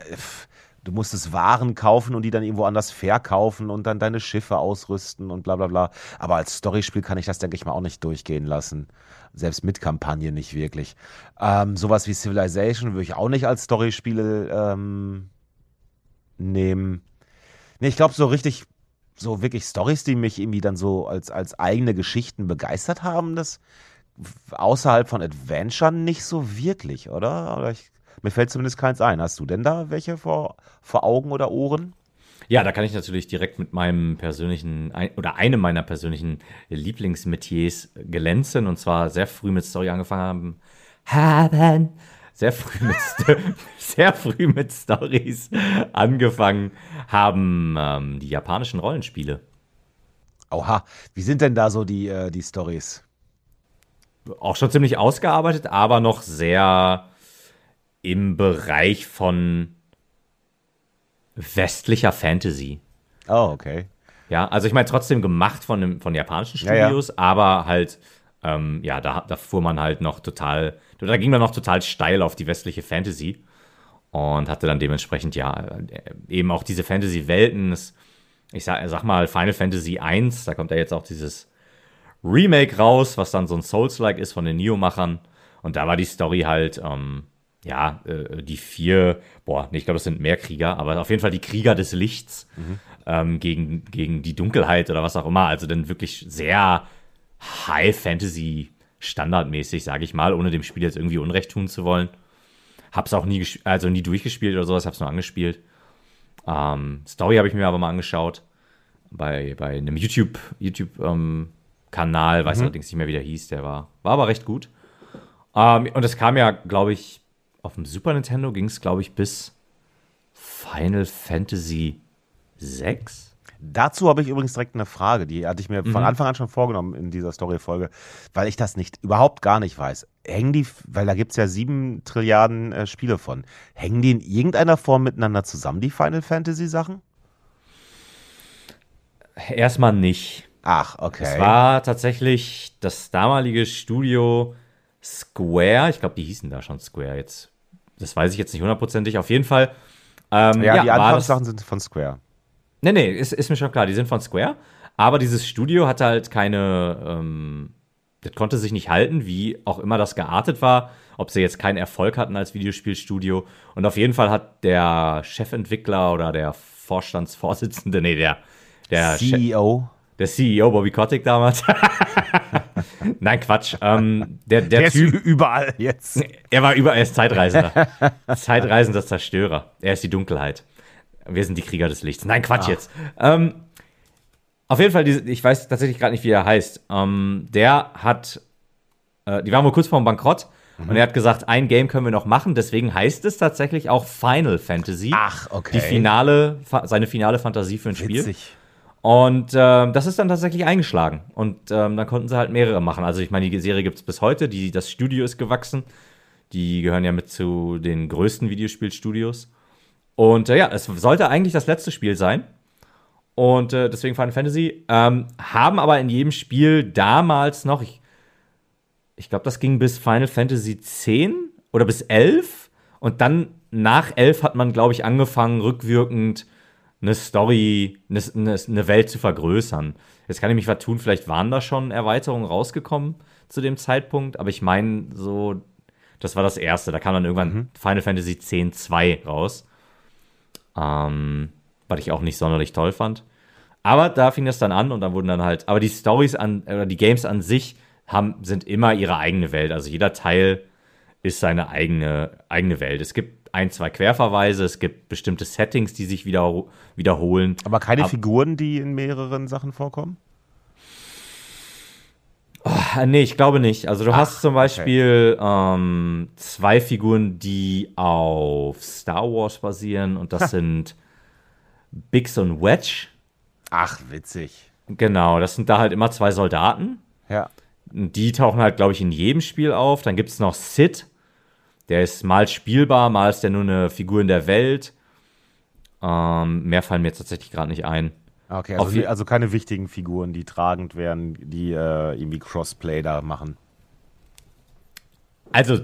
du musstest Waren kaufen und die dann irgendwo anders verkaufen und dann deine Schiffe ausrüsten und bla bla bla. Aber als Storyspiel kann ich das, denke ich mal, auch nicht durchgehen lassen. Selbst mit Kampagne nicht wirklich. Ähm, sowas wie Civilization würde ich auch nicht als Storyspiele ähm, nehmen. Nee, ich glaube, so richtig so wirklich Stories, die mich irgendwie dann so als, als eigene Geschichten begeistert haben, das außerhalb von Adventure nicht so wirklich, oder? oder ich, mir fällt zumindest keins ein. Hast du denn da welche vor, vor Augen oder Ohren? Ja, da kann ich natürlich direkt mit meinem persönlichen oder einem meiner persönlichen Lieblingsmetiers glänzen und zwar sehr früh mit Story angefangen haben. Haben sehr früh mit sehr früh mit Stories angefangen haben ähm, die japanischen Rollenspiele. Oha, wie sind denn da so die, äh, die Stories? Auch schon ziemlich ausgearbeitet, aber noch sehr im Bereich von westlicher Fantasy. Oh, okay. Ja, also ich meine trotzdem gemacht von, dem, von japanischen Studios, ja, ja. aber halt, ähm, ja, da, da fuhr man halt noch total, da ging man noch total steil auf die westliche Fantasy und hatte dann dementsprechend, ja, eben auch diese Fantasy-Welten. Ich sag, sag mal, Final Fantasy 1, da kommt ja jetzt auch dieses Remake raus, was dann so ein Souls-like ist von den Neo-Machern. Und da war die Story halt, ähm, ja, äh, die vier, boah, nee, ich glaube, das sind mehr Krieger, aber auf jeden Fall die Krieger des Lichts mhm. ähm, gegen, gegen die Dunkelheit oder was auch immer. Also dann wirklich sehr High Fantasy standardmäßig, sage ich mal, ohne dem Spiel jetzt irgendwie Unrecht tun zu wollen. Hab's auch nie, also nie durchgespielt oder sowas, hab's nur angespielt. Ähm, Story habe ich mir aber mal angeschaut. Bei, bei einem YouTube, YouTube ähm, Kanal, weiß mhm. allerdings nicht mehr, wie der hieß, der war, war aber recht gut. Ähm, und es kam ja, glaube ich, auf dem Super Nintendo ging es, glaube ich, bis Final Fantasy 6. Dazu habe ich übrigens direkt eine Frage, die hatte ich mir mhm. von Anfang an schon vorgenommen in dieser Story-Folge, weil ich das nicht, überhaupt gar nicht weiß. Hängen die, weil da gibt es ja sieben Trilliarden äh, Spiele von, hängen die in irgendeiner Form miteinander zusammen, die Final Fantasy-Sachen? Erstmal nicht. Ach, okay. Es war tatsächlich das damalige Studio Square, ich glaube, die hießen da schon Square jetzt. Das weiß ich jetzt nicht hundertprozentig. Auf jeden Fall. Ähm, ja, ja, die Anfangssachen sind von Square. Nee, nee, ist, ist mir schon klar, die sind von Square. Aber dieses Studio hatte halt keine, ähm, das konnte sich nicht halten, wie auch immer das geartet war, ob sie jetzt keinen Erfolg hatten als Videospielstudio. Und auf jeden Fall hat der Chefentwickler oder der Vorstandsvorsitzende, nee, der, der CEO. Che der CEO Bobby Kotick damals. Nein, Quatsch. Ähm, der, der, der typ, ist überall jetzt. Er war überall, er ist Zeitreisender. Zeitreisender Zerstörer. Er ist die Dunkelheit. Wir sind die Krieger des Lichts. Nein, Quatsch Ach. jetzt. Ähm, auf jeden Fall, ich weiß tatsächlich gerade nicht, wie er heißt. Ähm, der hat, äh, die waren wohl kurz vorm Bankrott. Mhm. Und er hat gesagt, ein Game können wir noch machen, deswegen heißt es tatsächlich auch Final Fantasy. Ach, okay. Die finale, seine finale Fantasie für ein Witzig. Spiel. Und äh, das ist dann tatsächlich eingeschlagen. Und ähm, dann konnten sie halt mehrere machen. Also ich meine, die Serie gibt es bis heute. Die, das Studio ist gewachsen. Die gehören ja mit zu den größten Videospielstudios. Und äh, ja, es sollte eigentlich das letzte Spiel sein. Und äh, deswegen Final Fantasy. Ähm, haben aber in jedem Spiel damals noch, ich, ich glaube, das ging bis Final Fantasy X oder bis 11. Und dann nach 11 hat man, glaube ich, angefangen, rückwirkend eine Story, eine, eine, Welt zu vergrößern. Jetzt kann ich mich vertun, vielleicht waren da schon Erweiterungen rausgekommen zu dem Zeitpunkt, aber ich meine, so, das war das erste. Da kam dann irgendwann mhm. Final Fantasy X-2 raus ähm, was ich auch nicht sonderlich toll fand. Aber da fing das dann an und dann wurden dann halt, aber die Stories an, oder die Games an sich haben, sind immer ihre eigene Welt. Also jeder Teil ist seine eigene, eigene Welt. Es gibt ein, zwei Querverweise, es gibt bestimmte Settings, die sich wieder, wiederholen. Aber keine Ab Figuren, die in mehreren Sachen vorkommen? Oh, nee, ich glaube nicht. Also du Ach, hast zum Beispiel okay. ähm, zwei Figuren, die auf Star Wars basieren und das sind Bix und Wedge. Ach, witzig. Genau, das sind da halt immer zwei Soldaten. Ja. Die tauchen halt, glaube ich, in jedem Spiel auf. Dann gibt es noch Sid. Der ist mal spielbar, mal ist der nur eine Figur in der Welt. Ähm, mehr fallen mir jetzt tatsächlich gerade nicht ein. Okay, also, die, also, keine wichtigen Figuren, die tragend werden, die äh, irgendwie Crossplay da machen. Also,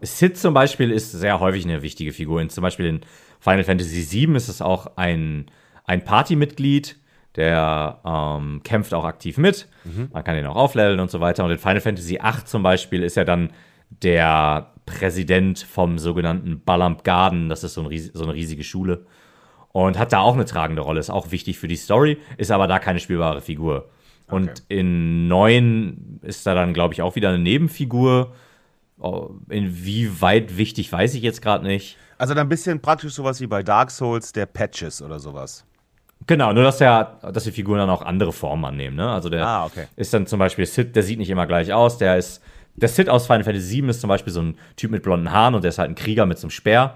Sid zum Beispiel ist sehr häufig eine wichtige Figur. In, zum Beispiel in Final Fantasy VII ist es auch ein, ein Partymitglied, der ähm, kämpft auch aktiv mit. Mhm. Man kann ihn auch aufleveln und so weiter. Und in Final Fantasy VIII zum Beispiel ist er dann der Präsident vom sogenannten Balamp Garden. Das ist so, ein, so eine riesige Schule und hat da auch eine tragende Rolle, ist auch wichtig für die Story, ist aber da keine spielbare Figur. Und okay. in neun ist da dann, glaube ich, auch wieder eine Nebenfigur. Oh, inwieweit wichtig, weiß ich jetzt gerade nicht. Also dann ein bisschen praktisch sowas wie bei Dark Souls, der Patches oder sowas. Genau, nur dass der, dass die Figuren dann auch andere Formen annehmen. Ne? Also der ah, okay. ist dann zum Beispiel Sid, der sieht nicht immer gleich aus. Der ist der Sid aus Final Fantasy VII ist zum Beispiel so ein Typ mit blonden Haaren und der ist halt ein Krieger mit so einem Speer.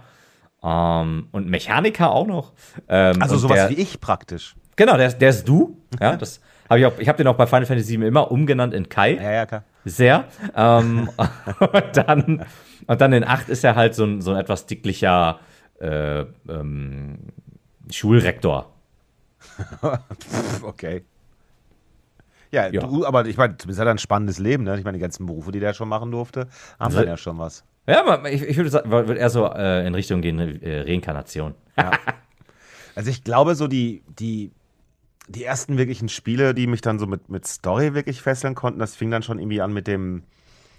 Ähm, und Mechaniker auch noch. Ähm, also sowas der, wie ich praktisch. Genau, der, der ist du. Ja, das habe ich auch. Ich habe den auch bei Final Fantasy VII immer umgenannt in Kai. Ja, ja, klar. Sehr. Ähm, und, dann, und dann in 8 ist er halt so ein, so ein etwas dicklicher äh, ähm, Schulrektor. okay. Ja, ja, du, aber ich meine, zumindest hat er ein spannendes Leben, ne? Ich meine, die ganzen Berufe, die der schon machen durfte, haben also, dann ja schon was. Ja, aber ich, ich würde sagen, würde eher so äh, in Richtung gehen, äh, Reinkarnation. Ja. Also ich glaube, so die, die, die ersten wirklichen Spiele, die mich dann so mit, mit Story wirklich fesseln konnten, das fing dann schon irgendwie an mit dem,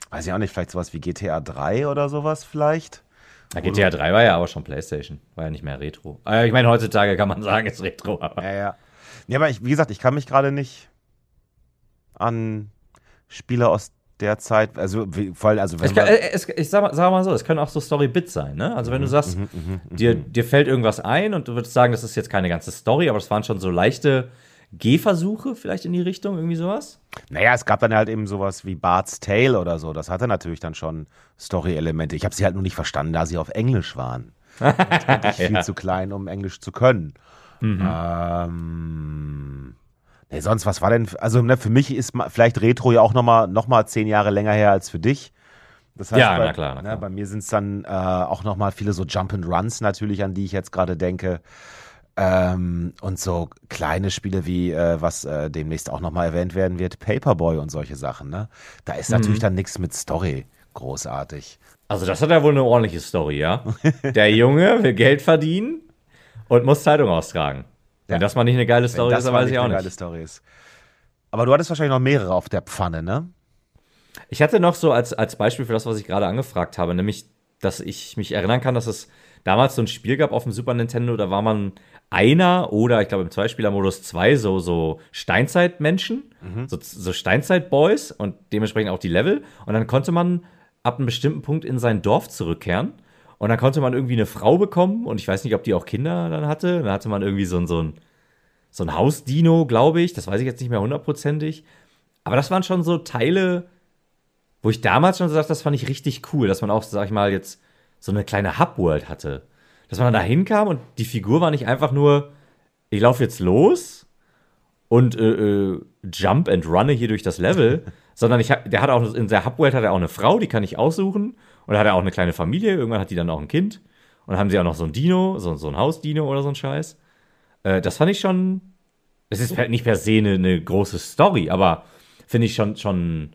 weiß ich auch nicht, vielleicht sowas wie GTA 3 oder sowas vielleicht. Ja, GTA 3 war ja aber schon PlayStation, war ja nicht mehr Retro. Äh, ich meine, heutzutage kann man sagen, ist Retro. Aber. Ja, ja. Ja, aber ich, wie gesagt, ich kann mich gerade nicht an Spiele aus der Zeit, also voll, also wenn es kann, äh, es, ich sag mal, sag mal, so, es können auch so Story-Bits sein, ne? Also wenn du mhm, sagst, mhm, mhm, dir, dir fällt irgendwas ein und du würdest sagen, das ist jetzt keine ganze Story, aber es waren schon so leichte Gehversuche vielleicht in die Richtung, irgendwie sowas? Naja, es gab dann halt eben sowas wie Bart's Tale oder so. Das hatte natürlich dann schon Story-Elemente. Ich habe sie halt nur nicht verstanden, da sie auf Englisch waren. ich viel ja. zu klein, um Englisch zu können. Mhm. Ähm, Nee, sonst, was war denn, also ne, für mich ist vielleicht Retro ja auch nochmal noch mal zehn Jahre länger her als für dich. Das heißt, ja, bei, na klar, na ne, klar. Ne, bei mir sind es dann äh, auch nochmal viele so Jump and Runs natürlich, an die ich jetzt gerade denke. Ähm, und so kleine Spiele wie, äh, was äh, demnächst auch nochmal erwähnt werden wird, Paperboy und solche Sachen. Ne? Da ist mhm. natürlich dann nichts mit Story großartig. Also das hat ja wohl eine ordentliche Story, ja? Der Junge will Geld verdienen und muss Zeitung austragen. Wenn das mal nicht eine geile Story ist, dann weiß ich auch nicht. Geile Story ist. Aber du hattest wahrscheinlich noch mehrere auf der Pfanne, ne? Ich hatte noch so als, als Beispiel für das, was ich gerade angefragt habe, nämlich, dass ich mich erinnern kann, dass es damals so ein Spiel gab auf dem Super Nintendo, da war man einer oder ich glaube im Zweispieler-Modus zwei so, so Steinzeitmenschen, mhm. so, so Steinzeit-Boys und dementsprechend auch die Level. Und dann konnte man ab einem bestimmten Punkt in sein Dorf zurückkehren und dann konnte man irgendwie eine Frau bekommen und ich weiß nicht, ob die auch Kinder dann hatte. Dann hatte man irgendwie so ein, so ein, so ein Hausdino, glaube ich. Das weiß ich jetzt nicht mehr hundertprozentig. Aber das waren schon so Teile, wo ich damals schon gesagt das fand ich richtig cool, dass man auch, sag ich mal, jetzt so eine kleine Hubworld hatte. Dass man dann da hinkam und die Figur war nicht einfach nur, ich laufe jetzt los und äh, äh, jump and runne hier durch das Level, sondern ich hab, der hat auch in der Hubworld hat er auch eine Frau, die kann ich aussuchen und da hat er auch eine kleine Familie. Irgendwann hat die dann auch ein Kind. Und dann haben sie auch noch so ein Dino, so, so ein Hausdino oder so ein Scheiß. Äh, das fand ich schon. Es ist nicht per se eine, eine große Story, aber finde ich schon, schon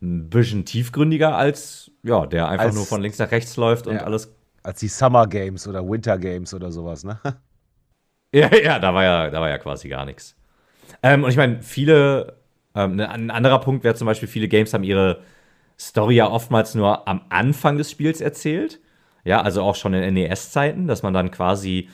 ein bisschen tiefgründiger als, ja, der einfach als, nur von links nach rechts läuft und ja, alles. Als die Summer Games oder Winter Games oder sowas, ne? Ja, ja, da war ja, da war ja quasi gar nichts. Ähm, und ich meine, viele, ähm, ein anderer Punkt wäre zum Beispiel, viele Games haben ihre Story ja oftmals nur am Anfang des Spiels erzählt. Ja, also auch schon in NES-Zeiten, dass man dann quasi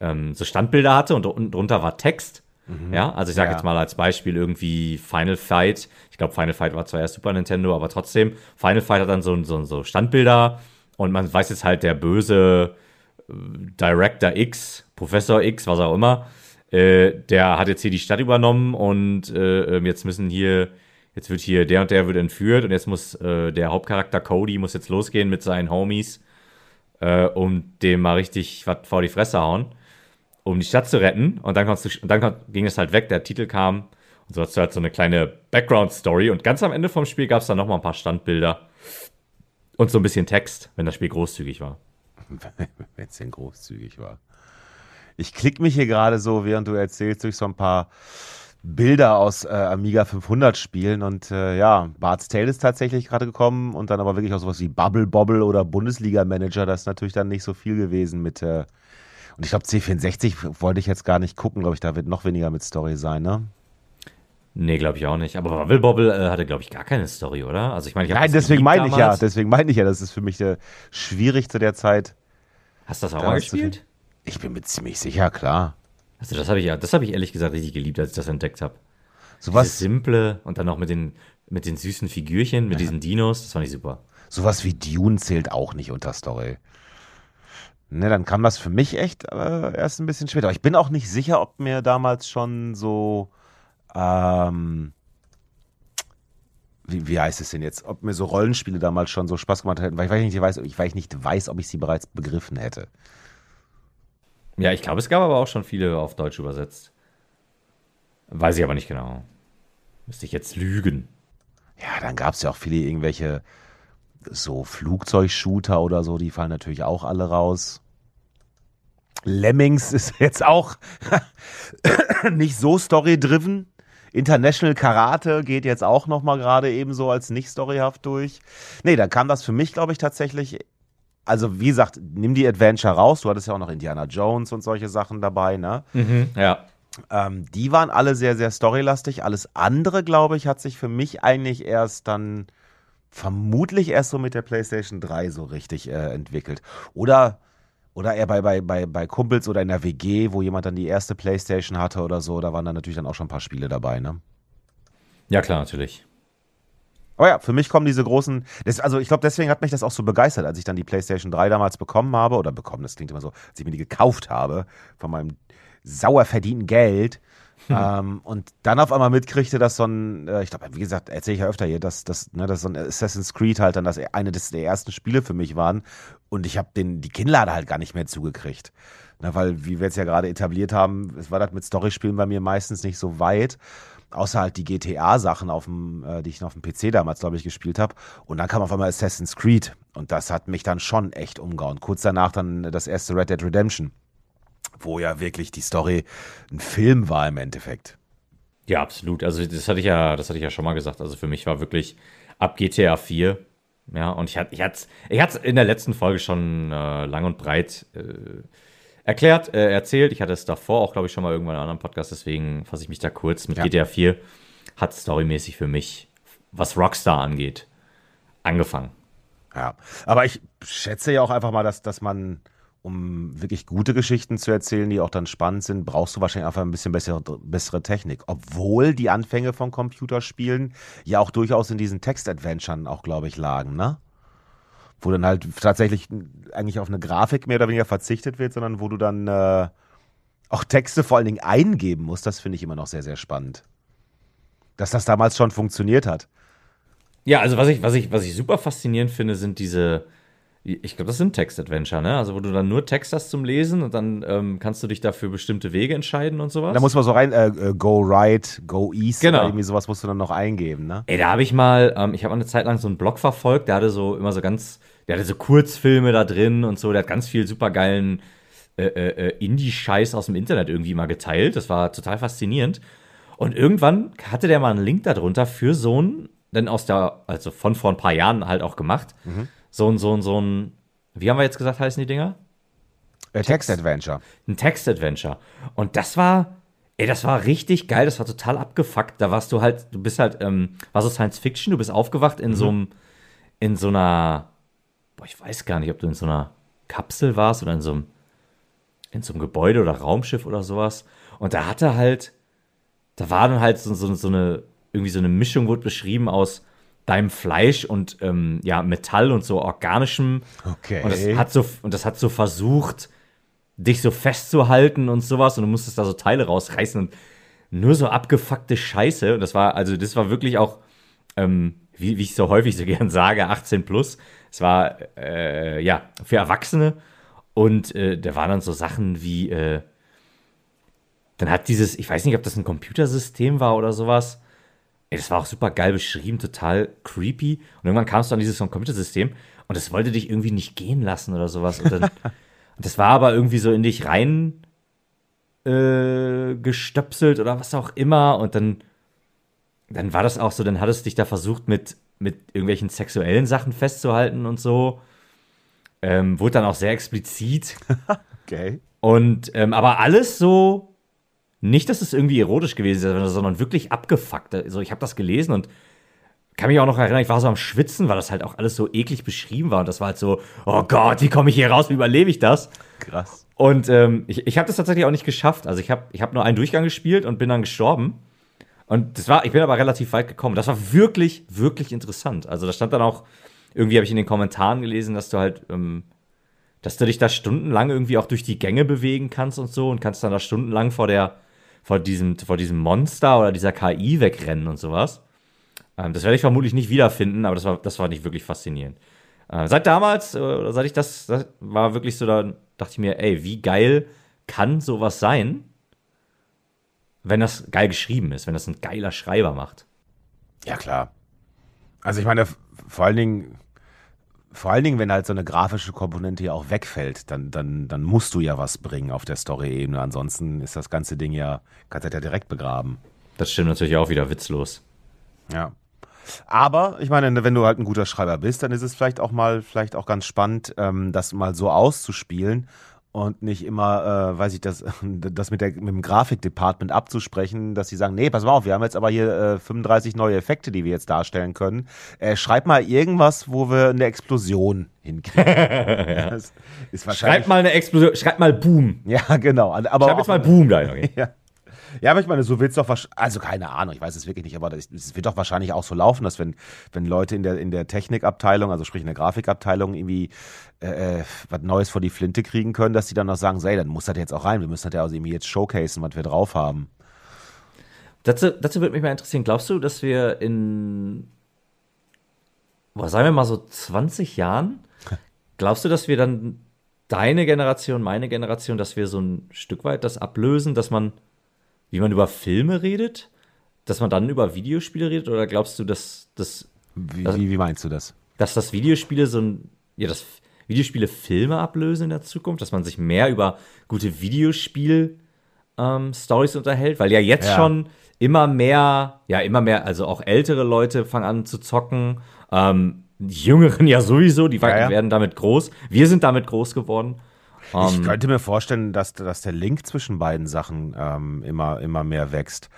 ähm, so Standbilder hatte und unten drunter war Text. Mhm. Ja, also ich sage ja. jetzt mal als Beispiel irgendwie Final Fight. Ich glaube, Final Fight war zwar erst Super Nintendo, aber trotzdem, Final Fight hat dann so, so, so Standbilder und man weiß jetzt halt, der böse äh, Director X, Professor X, was auch immer, äh, der hat jetzt hier die Stadt übernommen und äh, ähm, jetzt müssen hier jetzt wird hier der und der wird entführt und jetzt muss äh, der Hauptcharakter Cody muss jetzt losgehen mit seinen Homies, äh, um dem mal richtig was vor die Fresse hauen, um die Stadt zu retten. Und dann, du, und dann ging es halt weg, der Titel kam und so hast du halt so eine kleine Background-Story und ganz am Ende vom Spiel gab es dann nochmal ein paar Standbilder und so ein bisschen Text, wenn das Spiel großzügig war. wenn es denn großzügig war. Ich klicke mich hier gerade so, während du erzählst, durch so ein paar Bilder aus äh, Amiga 500 Spielen und äh, ja, Bart's Tale ist tatsächlich gerade gekommen und dann aber wirklich auch sowas wie Bubble Bobble oder Bundesliga Manager, das ist natürlich dann nicht so viel gewesen mit äh, und ich glaube C64 wollte ich jetzt gar nicht gucken, glaube ich, da wird noch weniger mit Story sein, ne? Nee, glaube ich auch nicht. Aber Bubble Bobble äh, hatte, glaube ich, gar keine Story, oder? Also ich meine, ich Nein, deswegen meine ich ja, deswegen meine ich ja, das ist für mich äh, schwierig zu der Zeit. Hast du das auch mal gespielt? Ich bin mir ziemlich sicher, klar. Also das habe ich ja, das habe ich ehrlich gesagt richtig geliebt, als ich das entdeckt habe. So was simple und dann noch mit den mit den süßen Figürchen, mit ja. diesen Dinos, das fand ich super. Sowas wie Dune zählt auch nicht unter Story. Ne, dann kam das für mich echt äh, erst ein bisschen später. Aber ich bin auch nicht sicher, ob mir damals schon so ähm, wie, wie heißt es denn jetzt? Ob mir so Rollenspiele damals schon so Spaß gemacht hätten, weil ich nicht weiß, weil ich nicht weiß, ob ich sie bereits begriffen hätte. Ja, ich glaube, es gab aber auch schon viele auf Deutsch übersetzt. Weiß ich aber nicht genau. Müsste ich jetzt lügen. Ja, dann gab es ja auch viele irgendwelche so Flugzeugshooter oder so, die fallen natürlich auch alle raus. Lemmings ist jetzt auch nicht so story-driven. International Karate geht jetzt auch noch mal gerade ebenso als nicht storyhaft durch. Nee, da kam das für mich, glaube ich, tatsächlich also wie gesagt, nimm die Adventure raus. Du hattest ja auch noch Indiana Jones und solche Sachen dabei, ne? Mhm, ja. Ähm, die waren alle sehr, sehr storylastig. Alles andere, glaube ich, hat sich für mich eigentlich erst dann vermutlich erst so mit der PlayStation 3 so richtig äh, entwickelt. Oder, oder eher bei, bei, bei, bei Kumpels oder in der WG, wo jemand dann die erste PlayStation hatte oder so, da waren dann natürlich dann auch schon ein paar Spiele dabei, ne? Ja, klar, natürlich. Aber ja, für mich kommen diese großen, das, also ich glaube, deswegen hat mich das auch so begeistert, als ich dann die PlayStation 3 damals bekommen habe, oder bekommen, das klingt immer so, als ich mir die gekauft habe, von meinem sauer verdienten Geld. ähm, und dann auf einmal mitkriegte, dass so ein, äh, ich glaube, wie gesagt, erzähle ich ja öfter hier, dass, dass, ne, dass so ein Assassin's Creed halt dann das eine des, der ersten Spiele für mich waren. Und ich habe den die Kinnlade halt gar nicht mehr zugekriegt. Na, weil, wie wir jetzt ja gerade etabliert haben, es war das mit Storyspielen bei mir meistens nicht so weit außer halt die GTA-Sachen, äh, die ich noch auf dem PC damals, glaube ich, gespielt habe. Und dann kam auf einmal Assassin's Creed und das hat mich dann schon echt umgehauen. Kurz danach dann das erste Red Dead Redemption, wo ja wirklich die Story ein Film war im Endeffekt. Ja, absolut. Also das hatte ich ja, das hatte ich ja schon mal gesagt. Also für mich war wirklich ab GTA 4 ja, und ich hatte ich hatte ich in der letzten Folge schon äh, lang und breit äh, erklärt, äh, erzählt. Ich hatte es davor auch, glaube ich, schon mal irgendwann in einem anderen Podcast, deswegen fasse ich mich da kurz. Mit ja. GTA 4 hat storymäßig für mich, was Rockstar angeht, angefangen. Ja, aber ich schätze ja auch einfach mal, dass, dass man, um wirklich gute Geschichten zu erzählen, die auch dann spannend sind, brauchst du wahrscheinlich einfach ein bisschen bessere, bessere Technik. Obwohl die Anfänge von Computerspielen ja auch durchaus in diesen Text-Adventuren auch, glaube ich, lagen, ne? Wo dann halt tatsächlich eigentlich auf eine Grafik mehr oder weniger verzichtet wird, sondern wo du dann äh, auch Texte vor allen Dingen eingeben musst, das finde ich immer noch sehr, sehr spannend. Dass das damals schon funktioniert hat. Ja, also was ich, was ich, was ich super faszinierend finde, sind diese, ich glaube, das sind Text-Adventure, ne? Also wo du dann nur Text hast zum Lesen und dann ähm, kannst du dich dafür bestimmte Wege entscheiden und sowas. Da muss man so rein, äh, äh, go right, go east genau. oder irgendwie sowas musst du dann noch eingeben, ne? Ey, da habe ich mal, ähm, ich habe eine Zeit lang so einen Blog verfolgt, der hatte so immer so ganz, der hatte so Kurzfilme da drin und so, der hat ganz viel supergeilen äh, äh, äh, Indie-Scheiß aus dem Internet irgendwie mal geteilt. Das war total faszinierend. Und irgendwann hatte der mal einen Link darunter für so ein, denn aus der, also von vor ein paar Jahren halt auch gemacht. Mhm so ein, so ein, so ein, wie haben wir jetzt gesagt, heißen die Dinger? Äh, Text-Adventure. Ein Text-Adventure. Und das war, ey, das war richtig geil, das war total abgefuckt. Da warst du halt, du bist halt, ähm, war so Science Fiction, du bist aufgewacht in mhm. so einem, in so einer, boah, ich weiß gar nicht, ob du in so einer Kapsel warst oder in so einem, in so einem Gebäude oder Raumschiff oder sowas. Und da hatte halt, da war dann halt so, so, so eine, irgendwie so eine Mischung, wurde beschrieben aus deinem Fleisch und ähm, ja, Metall und so organischem. Okay. Und das hat so, und das hat so versucht, dich so festzuhalten und sowas. Und du musstest da so Teile rausreißen und nur so abgefuckte Scheiße. Und das war, also das war wirklich auch, ähm, wie, wie ich so häufig so gern sage, 18 plus. Es war, äh, ja, für Erwachsene. Und äh, da waren dann so Sachen wie, äh, dann hat dieses, ich weiß nicht, ob das ein Computersystem war oder sowas, Ey, das war auch super geil beschrieben, total creepy. Und irgendwann kamst du an dieses so Computersystem und das wollte dich irgendwie nicht gehen lassen oder sowas. Und, dann, und das war aber irgendwie so in dich rein äh, gestöpselt oder was auch immer. Und dann, dann war das auch so, dann hattest du dich da versucht, mit, mit irgendwelchen sexuellen Sachen festzuhalten und so. Ähm, wurde dann auch sehr explizit. okay. Und, ähm, aber alles so nicht, dass es irgendwie erotisch gewesen ist, sondern wirklich abgefuckt. Also ich habe das gelesen und kann mich auch noch erinnern, ich war so am Schwitzen, weil das halt auch alles so eklig beschrieben war. Und das war halt so, oh Gott, wie komme ich hier raus, wie überlebe ich das? Krass. Und ähm, ich, ich habe das tatsächlich auch nicht geschafft. Also ich habe ich hab nur einen Durchgang gespielt und bin dann gestorben. Und das war, ich bin aber relativ weit gekommen. Das war wirklich, wirklich interessant. Also da stand dann auch, irgendwie habe ich in den Kommentaren gelesen, dass du halt, ähm, dass du dich da stundenlang irgendwie auch durch die Gänge bewegen kannst und so und kannst dann da stundenlang vor der, vor diesem, vor diesem Monster oder dieser KI wegrennen und sowas. Ähm, das werde ich vermutlich nicht wiederfinden, aber das war, das war nicht wirklich faszinierend. Äh, seit damals, äh, seit ich das, das war wirklich so, da dachte ich mir, ey, wie geil kann sowas sein, wenn das geil geschrieben ist, wenn das ein geiler Schreiber macht. Ja, klar. Also ich meine, vor allen Dingen, vor allen Dingen, wenn halt so eine grafische Komponente ja auch wegfällt, dann, dann, dann musst du ja was bringen auf der Story-Ebene. Ansonsten ist das ganze Ding ja, kannst du ja direkt begraben. Das stimmt natürlich auch wieder witzlos. Ja. Aber ich meine, wenn du halt ein guter Schreiber bist, dann ist es vielleicht auch mal, vielleicht auch ganz spannend, ähm, das mal so auszuspielen und nicht immer, äh, weiß ich, das, das mit, der, mit dem Grafikdepartment abzusprechen, dass sie sagen, nee, pass mal auf, wir haben jetzt aber hier äh, 35 neue Effekte, die wir jetzt darstellen können. Äh, schreib mal irgendwas, wo wir eine Explosion hinkriegen. ja. Schreib mal eine Explosion, schreib mal Boom. Ja, genau. Aber schreib jetzt mal Boom da. Okay. ja. Ja, aber ich meine, so wird es doch wahrscheinlich, also keine Ahnung, ich weiß es wirklich nicht, aber es wird doch wahrscheinlich auch so laufen, dass wenn, wenn Leute in der, in der Technikabteilung, also sprich in der Grafikabteilung, irgendwie äh, äh was Neues vor die Flinte kriegen können, dass die dann noch sagen, so, ey, dann muss das jetzt auch rein, wir müssen das ja also irgendwie jetzt showcasen, was wir drauf haben. Dazu, dazu würde mich mal interessieren, glaubst du, dass wir in, was sagen wir mal so 20 Jahren, glaubst du, dass wir dann deine Generation, meine Generation, dass wir so ein Stück weit das ablösen, dass man wie man über Filme redet, dass man dann über Videospiele redet? Oder glaubst du, dass das. Wie, wie, wie meinst du das? Dass das Videospiele so ein. Ja, dass Videospiele Filme ablösen in der Zukunft, dass man sich mehr über gute Videospiel-Stories ähm, unterhält, weil ja jetzt ja. schon immer mehr, ja, immer mehr, also auch ältere Leute fangen an zu zocken. Ähm, die Jüngeren ja sowieso, die ja, ja. werden damit groß. Wir sind damit groß geworden. Um, ich ähm, könnte mir vorstellen, dass, dass der Link zwischen beiden Sachen ähm, immer, immer mehr wächst.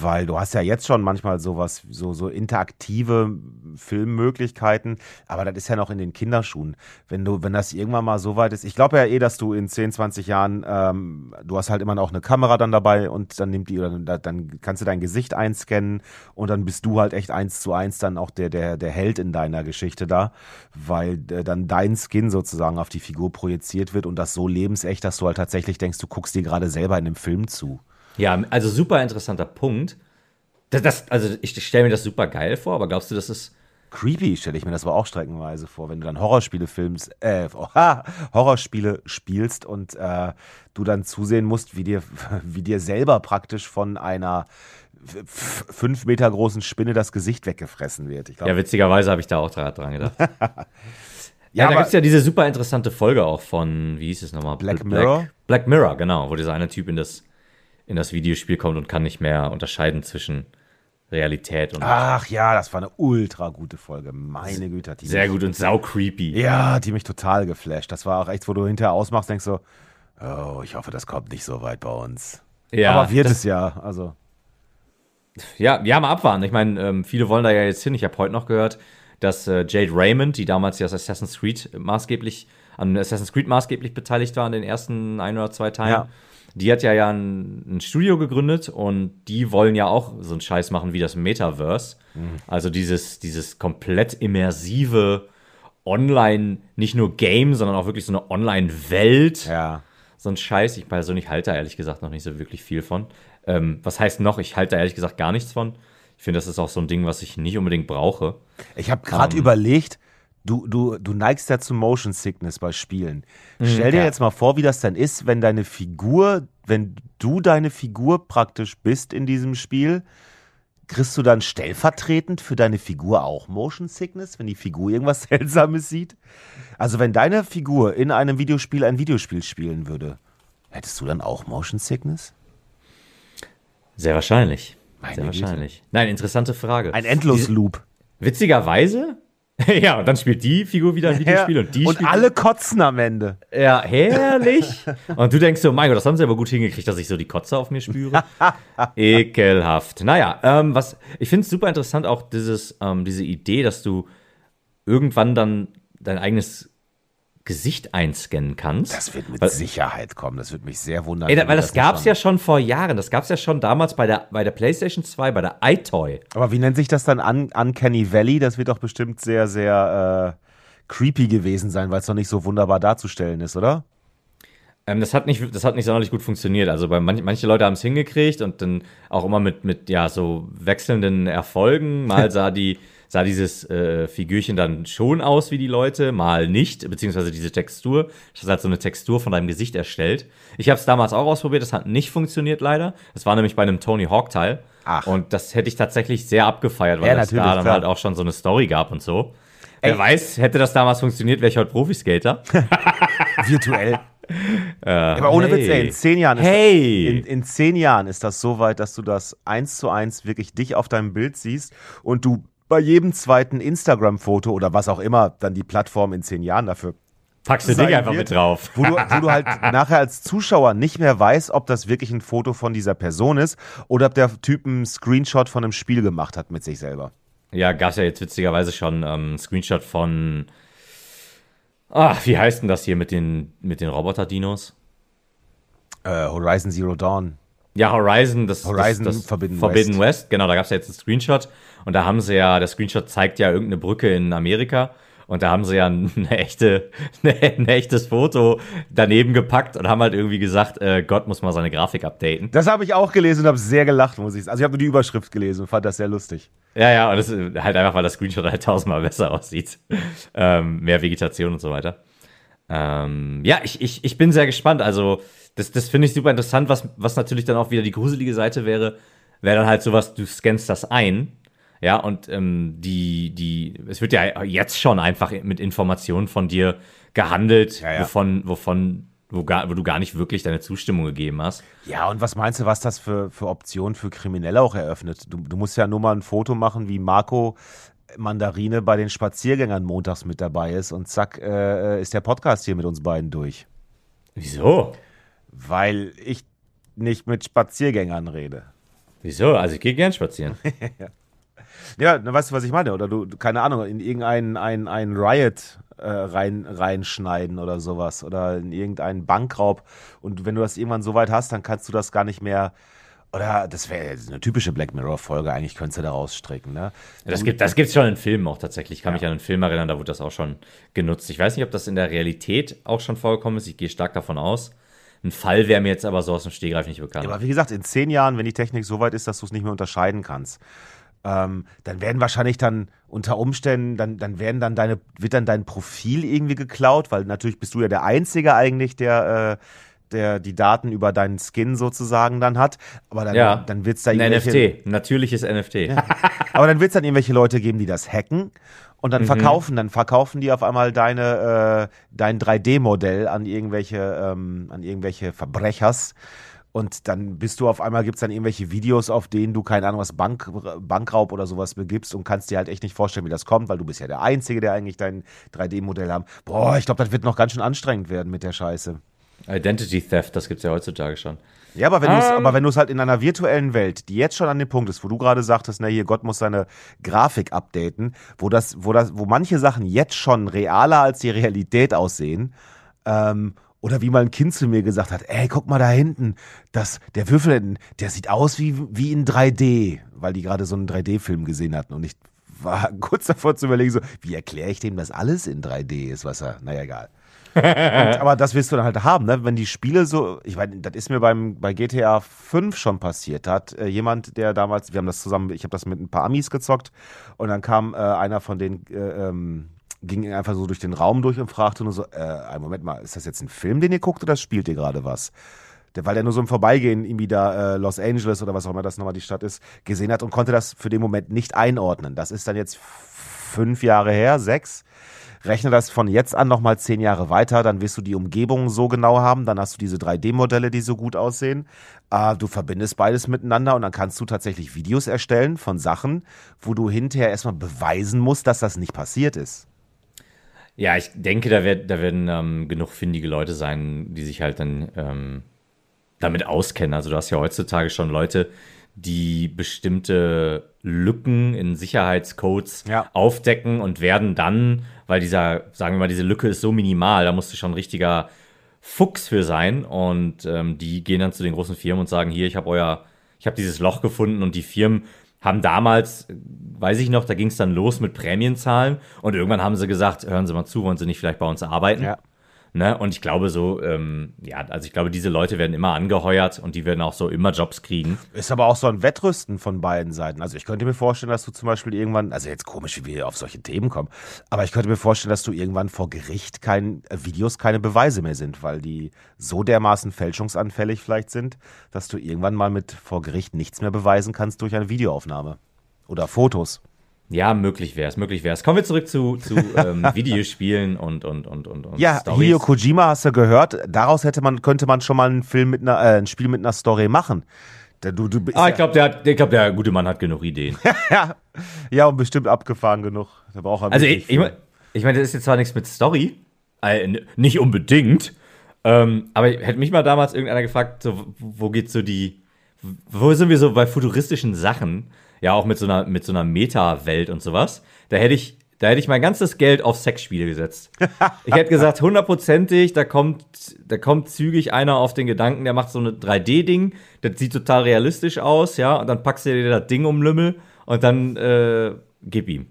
Weil du hast ja jetzt schon manchmal sowas, so, so interaktive Filmmöglichkeiten, aber das ist ja noch in den Kinderschuhen. Wenn du, wenn das irgendwann mal so weit ist, ich glaube ja eh, dass du in 10, 20 Jahren, ähm, du hast halt immer noch eine Kamera dann dabei und dann nimmt die, oder dann kannst du dein Gesicht einscannen und dann bist du halt echt eins zu eins dann auch der, der, der Held in deiner Geschichte da, weil äh, dann dein Skin sozusagen auf die Figur projiziert wird und das so lebensecht, dass du halt tatsächlich denkst, du guckst dir gerade selber in dem Film zu. Ja, also super interessanter Punkt. Das, das also ich stelle mir das super geil vor, aber glaubst du, das ist creepy stelle ich mir das aber auch streckenweise vor, wenn du dann Horrorspiele filmst, äh, Horrorspiele spielst und äh, du dann zusehen musst, wie dir, wie dir selber praktisch von einer fünf Meter großen Spinne das Gesicht weggefressen wird. Glaub, ja, witzigerweise habe ich da auch dran gedacht. Ja, ja da gibt es ja diese super interessante Folge auch von, wie hieß es nochmal? Black, Black Mirror? Black Mirror, genau, wo dieser eine Typ in das, in das Videospiel kommt und kann nicht mehr unterscheiden zwischen Realität und. Ach ja, das war eine ultra gute Folge. Meine Güte. Die Sehr gut und sau creepy. Ja, die mich total geflasht. Das war auch echt, wo du hinterher ausmachst, denkst so, oh, ich hoffe, das kommt nicht so weit bei uns. Ja. Aber wird es ja, also. Ja, ja, mal abwarten. Ich meine, ähm, viele wollen da ja jetzt hin. Ich habe heute noch gehört, dass äh, Jade Raymond, die damals ja Assassin's Creed maßgeblich, an Assassin's Creed maßgeblich beteiligt war an den ersten ein oder zwei Teilen, ja. Die hat ja ja ein, ein, Studio gegründet und die wollen ja auch so einen Scheiß machen wie das Metaverse. Mhm. Also dieses, dieses komplett immersive Online, nicht nur Game, sondern auch wirklich so eine Online-Welt. Ja. So ein Scheiß. Ich persönlich halte da ehrlich gesagt noch nicht so wirklich viel von. Ähm, was heißt noch? Ich halte da ehrlich gesagt gar nichts von. Ich finde, das ist auch so ein Ding, was ich nicht unbedingt brauche. Ich habe gerade ähm, überlegt, du, du, du neigst ja zu Motion Sickness bei Spielen. Mhm, Stell dir ja. jetzt mal vor, wie das dann ist, wenn deine Figur, wenn du deine Figur praktisch bist in diesem Spiel, kriegst du dann stellvertretend für deine Figur auch Motion Sickness, wenn die Figur irgendwas Seltsames sieht? Also wenn deine Figur in einem Videospiel ein Videospiel spielen würde, hättest du dann auch Motion Sickness? Sehr wahrscheinlich. Meine Sehr wahrscheinlich. Güte. Nein, interessante Frage. Ein Endlosloop. Witzigerweise ja, und dann spielt die Figur wieder ein Videospiel und die Und alle kotzen am Ende. Ja, herrlich. und du denkst so, mein Gott, das haben sie aber gut hingekriegt, dass ich so die Kotze auf mir spüre. Ekelhaft. Naja, ähm, was, ich finde es super interessant, auch dieses, ähm, diese Idee, dass du irgendwann dann dein eigenes Gesicht einscannen kannst. Das wird mit weil, Sicherheit kommen. Das wird mich sehr wundern. Ey, weil das, das gab es ja schon vor Jahren. Das gab es ja schon damals bei der, bei der PlayStation 2, bei der iToy. Aber wie nennt sich das dann Un Uncanny Valley? Das wird doch bestimmt sehr, sehr äh, creepy gewesen sein, weil es doch nicht so wunderbar darzustellen ist, oder? Ähm, das hat nicht, das hat nicht sonderlich gut funktioniert. Also bei manch, manche Leute haben es hingekriegt und dann auch immer mit, mit ja so wechselnden Erfolgen. Mal sah die sah dieses äh, Figürchen dann schon aus wie die Leute, mal nicht, beziehungsweise diese Textur. Das hat so eine Textur von deinem Gesicht erstellt. Ich habe es damals auch ausprobiert, das hat nicht funktioniert leider. Das war nämlich bei einem Tony Hawk Teil. Ach. Und das hätte ich tatsächlich sehr abgefeiert, weil ja, es da dann klar. halt auch schon so eine Story gab und so. Ey. Wer weiß, hätte das damals funktioniert, wäre ich heute Profiskater. Virtuell. Äh, aber ohne hey. Witz, ey, in zehn Jahren hey. ist, in, in, zehn Jahren ist das so weit, dass du das eins zu eins wirklich dich auf deinem Bild siehst und du bei jedem zweiten Instagram-Foto oder was auch immer dann die Plattform in zehn Jahren dafür Packst du dich einfach wird, mit drauf. Wo du, wo du halt nachher als Zuschauer nicht mehr weißt, ob das wirklich ein Foto von dieser Person ist oder ob der Typ einen Screenshot von einem Spiel gemacht hat mit sich selber. Ja, gab es ja jetzt witzigerweise schon ähm, Screenshot von. Ach, wie heißt denn das hier mit den, mit den Roboter-Dinos? Äh, Horizon Zero Dawn. Ja, Horizon, das, Horizon das, das Forbidden, Forbidden West. West. Genau, da gab es ja jetzt einen Screenshot. Und da haben sie ja, der Screenshot zeigt ja irgendeine Brücke in Amerika. Und da haben sie ja eine echte, ein echtes Foto daneben gepackt und haben halt irgendwie gesagt, äh, Gott muss mal seine Grafik updaten. Das habe ich auch gelesen und habe sehr gelacht, muss ich sagen. Also ich habe nur die Überschrift gelesen und fand das sehr lustig. Ja, ja, und das ist halt einfach, weil das Screenshot halt tausendmal besser aussieht. ähm, mehr Vegetation und so weiter. Ähm, ja, ich, ich, ich bin sehr gespannt. Also, das, das finde ich super interessant. Was, was natürlich dann auch wieder die gruselige Seite wäre, wäre dann halt sowas, du scannst das ein ja, und ähm, die, die, es wird ja jetzt schon einfach mit Informationen von dir gehandelt, ja, ja. wovon, wovon, wo, gar, wo du gar nicht wirklich deine Zustimmung gegeben hast. Ja, und was meinst du, was das für, für Optionen für Kriminelle auch eröffnet? Du, du musst ja nur mal ein Foto machen, wie Marco Mandarine bei den Spaziergängern montags mit dabei ist und zack, äh, ist der Podcast hier mit uns beiden durch. Wieso? Weil ich nicht mit Spaziergängern rede. Wieso? Also ich gehe gern spazieren. Ja, dann weißt du, was ich meine. Oder du, keine Ahnung, in irgendeinen ein, ein Riot äh, rein, reinschneiden oder sowas. Oder in irgendeinen Bankraub. Und wenn du das irgendwann so weit hast, dann kannst du das gar nicht mehr. Oder das wäre eine typische Black Mirror-Folge, eigentlich könntest du da rausstricken. Ne? Das gibt es das schon in Filmen auch tatsächlich. Ich kann ja. mich an einen Film erinnern, da wurde das auch schon genutzt. Ich weiß nicht, ob das in der Realität auch schon vorgekommen ist. Ich gehe stark davon aus. Ein Fall wäre mir jetzt aber so aus dem Stehgreif nicht bekannt. Ja, aber wie gesagt, in zehn Jahren, wenn die Technik so weit ist, dass du es nicht mehr unterscheiden kannst, ähm, dann werden wahrscheinlich dann unter Umständen, dann, dann werden dann deine, wird dann dein Profil irgendwie geklaut, weil natürlich bist du ja der Einzige eigentlich, der, äh, der die Daten über deinen Skin sozusagen dann hat. Aber dann, ja, dann wird es da Ein NFT, natürliches NFT. Ja. Aber dann wird es dann irgendwelche Leute geben, die das hacken und dann mhm. verkaufen, dann verkaufen die auf einmal deine, äh, dein 3D-Modell an irgendwelche, ähm, an irgendwelche Verbrechers. Und dann bist du auf einmal, gibt es dann irgendwelche Videos, auf denen du, keine Ahnung, was Bank, Bankraub oder sowas begibst und kannst dir halt echt nicht vorstellen, wie das kommt, weil du bist ja der Einzige, der eigentlich dein 3D-Modell haben. Boah, ich glaube, das wird noch ganz schön anstrengend werden mit der Scheiße. Identity Theft, das gibt es ja heutzutage schon. Ja, aber wenn um. du es halt in einer virtuellen Welt, die jetzt schon an dem Punkt ist, wo du gerade sagtest, na hier, Gott muss seine Grafik updaten, wo das, wo das, wo manche Sachen jetzt schon realer als die Realität aussehen, ähm, oder wie mal ein Kind zu mir gesagt hat, ey, guck mal da hinten, das, der Würfel, der sieht aus wie, wie in 3D, weil die gerade so einen 3D-Film gesehen hatten. Und ich war kurz davor zu überlegen, so, wie erkläre ich dem, dass alles in 3D ist, was er, naja, egal. Und, aber das willst du dann halt haben, ne? Wenn die Spiele so, ich meine, das ist mir beim bei GTA 5 schon passiert. Da hat äh, jemand, der damals, wir haben das zusammen, ich habe das mit ein paar Amis gezockt und dann kam äh, einer von den äh, ähm, ging einfach so durch den Raum durch und fragte nur so, äh, Moment mal, ist das jetzt ein Film, den ihr guckt oder spielt ihr gerade was? Weil er nur so im Vorbeigehen irgendwie da äh, Los Angeles oder was auch immer das nochmal die Stadt ist, gesehen hat und konnte das für den Moment nicht einordnen. Das ist dann jetzt fünf Jahre her, sechs. Rechne das von jetzt an nochmal zehn Jahre weiter, dann wirst du die Umgebung so genau haben, dann hast du diese 3D-Modelle, die so gut aussehen. Äh, du verbindest beides miteinander und dann kannst du tatsächlich Videos erstellen von Sachen, wo du hinterher erstmal beweisen musst, dass das nicht passiert ist. Ja, ich denke, da, wird, da werden ähm, genug findige Leute sein, die sich halt dann ähm, damit auskennen. Also du hast ja heutzutage schon Leute, die bestimmte Lücken in Sicherheitscodes ja. aufdecken und werden dann, weil dieser, sagen wir mal, diese Lücke ist so minimal, da musst du schon ein richtiger Fuchs für sein. Und ähm, die gehen dann zu den großen Firmen und sagen, hier, ich habe euer, ich habe dieses Loch gefunden und die Firmen haben damals, weiß ich noch, da ging es dann los mit Prämienzahlen und irgendwann haben sie gesagt, hören Sie mal zu, wollen Sie nicht vielleicht bei uns arbeiten? Ja. Ne? Und ich glaube so, ähm, ja, also ich glaube, diese Leute werden immer angeheuert und die werden auch so immer Jobs kriegen. Ist aber auch so ein Wettrüsten von beiden Seiten. Also ich könnte mir vorstellen, dass du zum Beispiel irgendwann, also jetzt komisch, wie wir auf solche Themen kommen, aber ich könnte mir vorstellen, dass du irgendwann vor Gericht kein, äh, Videos keine Beweise mehr sind, weil die so dermaßen fälschungsanfällig vielleicht sind, dass du irgendwann mal mit vor Gericht nichts mehr beweisen kannst durch eine Videoaufnahme. Oder Fotos. Ja, möglich wäre es, möglich wäre es. Kommen wir zurück zu, zu ähm, Videospielen und, und, und, und, und Ja, Storys. Hideo Kojima hast du gehört. Daraus hätte man, könnte man schon mal einen Film mit einer, äh, ein Spiel mit einer Story machen. Der, du, du bist Ah, ich glaube, der, hat- ich glaub, der gute Mann hat genug Ideen. ja, und bestimmt abgefahren genug. Da braucht er Also ich, ich, mein- ich meine, das ist jetzt zwar nichts mit Story, äh, nicht unbedingt, ähm, aber hätte mich mal damals irgendeiner gefragt, so, wo geht so die, wo sind wir so bei futuristischen Sachen, ja auch mit so einer, mit so einer Meta-Welt und sowas, da hätte ich, da hätte ich mein ganzes Geld auf Sexspiele gesetzt. Ich hätte gesagt, hundertprozentig, da kommt, da kommt zügig einer auf den Gedanken, der macht so eine 3D-Ding, das sieht total realistisch aus, ja, und dann packst du dir das Ding um Lümmel und dann äh, gib ihm.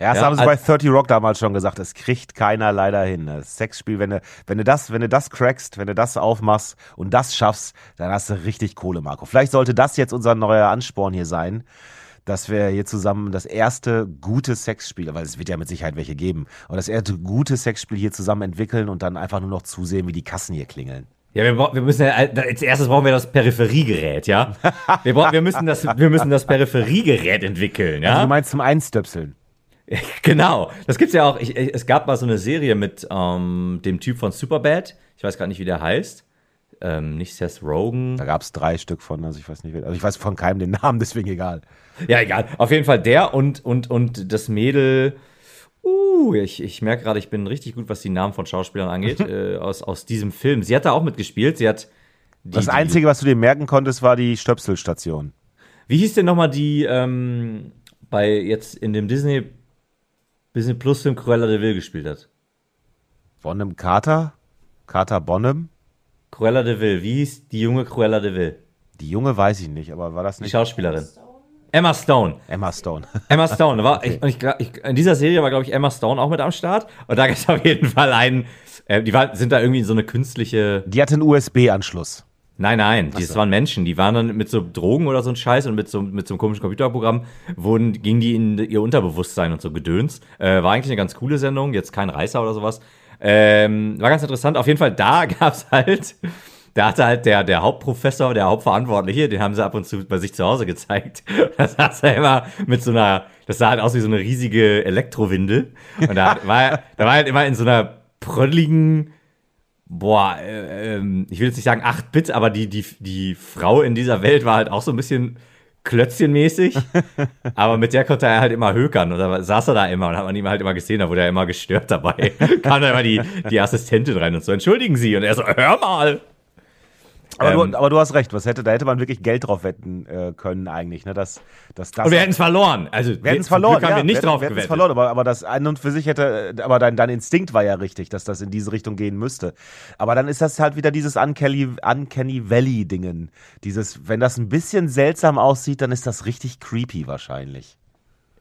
Ja, das Ja, haben sie al- bei 30 Rock damals schon gesagt. Das kriegt keiner leider hin. Das Sexspiel, wenn du, wenn du das, wenn du das crackst, wenn du das aufmachst und das schaffst, dann hast du richtig Kohle, Marco. Vielleicht sollte das jetzt unser neuer Ansporn hier sein, dass wir hier zusammen das erste gute Sexspiel, weil es wird ja mit Sicherheit welche geben, aber das erste gute Sexspiel hier zusammen entwickeln und dann einfach nur noch zusehen, wie die Kassen hier klingeln. Ja, wir, wir müssen ja, äh, als erstes brauchen wir das Peripheriegerät, ja? Wir, brauchen, wir, müssen, das, wir müssen das Peripheriegerät entwickeln, Also ja? du meinst zum Einstöpseln. genau. Das gibt's ja auch. Ich, ich, es gab mal so eine Serie mit ähm, dem Typ von Superbad. Ich weiß gar nicht, wie der heißt. Ähm, nicht Seth Rogen. Da gab es drei Stück von, also ich weiß nicht, also ich weiß von keinem den Namen, deswegen egal. Ja, egal. Auf jeden Fall der und, und, und das Mädel. Uh, ich, ich merke gerade, ich bin richtig gut, was die Namen von Schauspielern angeht, äh, aus, aus diesem Film. Sie hat da auch mitgespielt. Sie hat. Die, Das die- Einzige, was du dir merken konntest, war die Stöpselstation. Wie hieß denn nochmal die, ähm, bei jetzt in dem Disney, Disney Plus Film Cruella de Vil gespielt hat? Bonham Carter? Carter Bonham? Cruella de Vil, wie hieß die junge Cruella de Vil? Die Junge weiß ich nicht, aber war das Die nicht Schauspielerin. Emma Stone. Emma Stone? Emma Stone. War, und ich, ich, in dieser Serie war, glaube ich, Emma Stone auch mit am Start. Und da gibt es auf jeden Fall einen, äh, die war, sind da irgendwie in so eine künstliche. Die hatte einen USB-Anschluss. Nein, nein, die, das waren Menschen, die waren dann mit so Drogen oder so ein Scheiß und mit so, mit so einem komischen Computerprogramm, wurden, gingen die in ihr Unterbewusstsein und so Gedöns. Äh, war eigentlich eine ganz coole Sendung, jetzt kein Reißer oder sowas. Ähm, war ganz interessant. Auf jeden Fall, da gab's halt, da hatte halt der, der Hauptprofessor, der Hauptverantwortliche, den haben sie ab und zu bei sich zu Hause gezeigt. Da saß er immer mit so einer, das sah halt aus wie so eine riesige Elektrowindel. Und da war, da war halt immer in so einer prödeligen, boah, äh, ähm, ich will jetzt nicht sagen 8-Bit, aber die, die, die Frau in dieser Welt war halt auch so ein bisschen klötzchenmäßig. aber mit der konnte er halt immer hökern. Und da saß er da immer und hat man ihn halt immer gesehen, da wurde er immer gestört dabei. Kam da immer die, die Assistentin rein und so, entschuldigen Sie. Und er so, hör mal. Aber, Ähm. du, aber du hast recht, was hätte, da hätte man wirklich Geld drauf wetten äh, können eigentlich, ne? Dass, dass das Und wir hätten es verloren. Also, wir hätten es verloren, Glück haben wir nicht hätten- drauf wir gewettet. verloren, aber, aber das an und für sich hätte, aber dein, dein Instinkt war ja richtig, dass das in diese Richtung gehen müsste. Aber dann ist das halt wieder dieses Uncanny, Uncanny Valley-Dingen. Dieses, wenn das ein bisschen seltsam aussieht, dann ist das richtig creepy wahrscheinlich.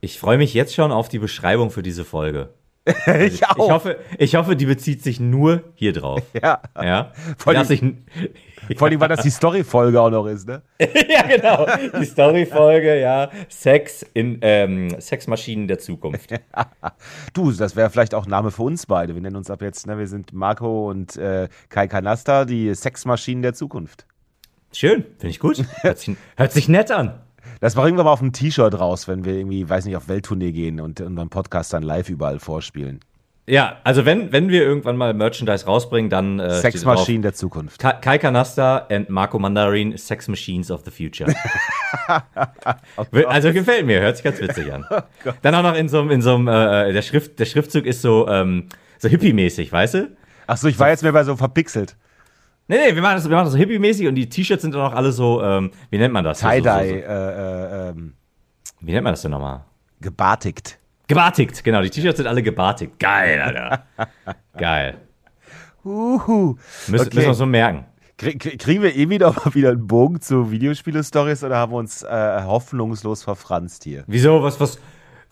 Ich freue mich jetzt schon auf die Beschreibung für diese Folge. ich Ich hoffe, ich hoffe, die bezieht sich nur hier drauf. Ja. Ja. Vor Dass ich, Vor allem, weil das die Story-Folge auch noch ist, ne? ja, genau. Die Storyfolge, ja. Sex in ähm, Sexmaschinen der Zukunft. Du, das wäre vielleicht auch ein Name für uns beide. Wir nennen uns ab jetzt, ne? Wir sind Marco und äh, Kai Kanasta, die Sexmaschinen der Zukunft. Schön, finde ich gut. Hört sich, hört sich nett an. Das bringen wir mal auf ein T-Shirt raus, wenn wir irgendwie, weiß nicht, auf Welttournee gehen und unseren Podcast dann live überall vorspielen. Ja, also wenn, wenn wir irgendwann mal Merchandise rausbringen, dann äh, steht Sexmaschinen der Zukunft. Ka- Kai Kanasta and Marco Mandarin, Sex Machines of the Future. also gefällt mir, hört sich ganz witzig an. dann auch noch in so einem, in so einem, äh, der, Schrift, der Schriftzug ist so, ähm, so hippie-mäßig, weißt du? Achso, ich war jetzt mehr bei so verpixelt. Nee, nee, wir machen das, wir machen das so hippie-mäßig und die T-Shirts sind dann auch alle so, ähm, wie nennt man das? So- so- Tie-Dye, so- äh, äh, ähm, Wie nennt man das denn nochmal? gebartigt. Gebartigt, genau. Die T-Shirts sind alle gebartigt. Geil, Alter. Geil. Uhu. Müssen, Okay. müssen wir so merken. Krie- krie- Kriegen wir eh wieder mal wieder einen Bogen zu Videospiele-Stories oder haben wir uns äh, hoffnungslos verfranst hier? Wieso, was, was,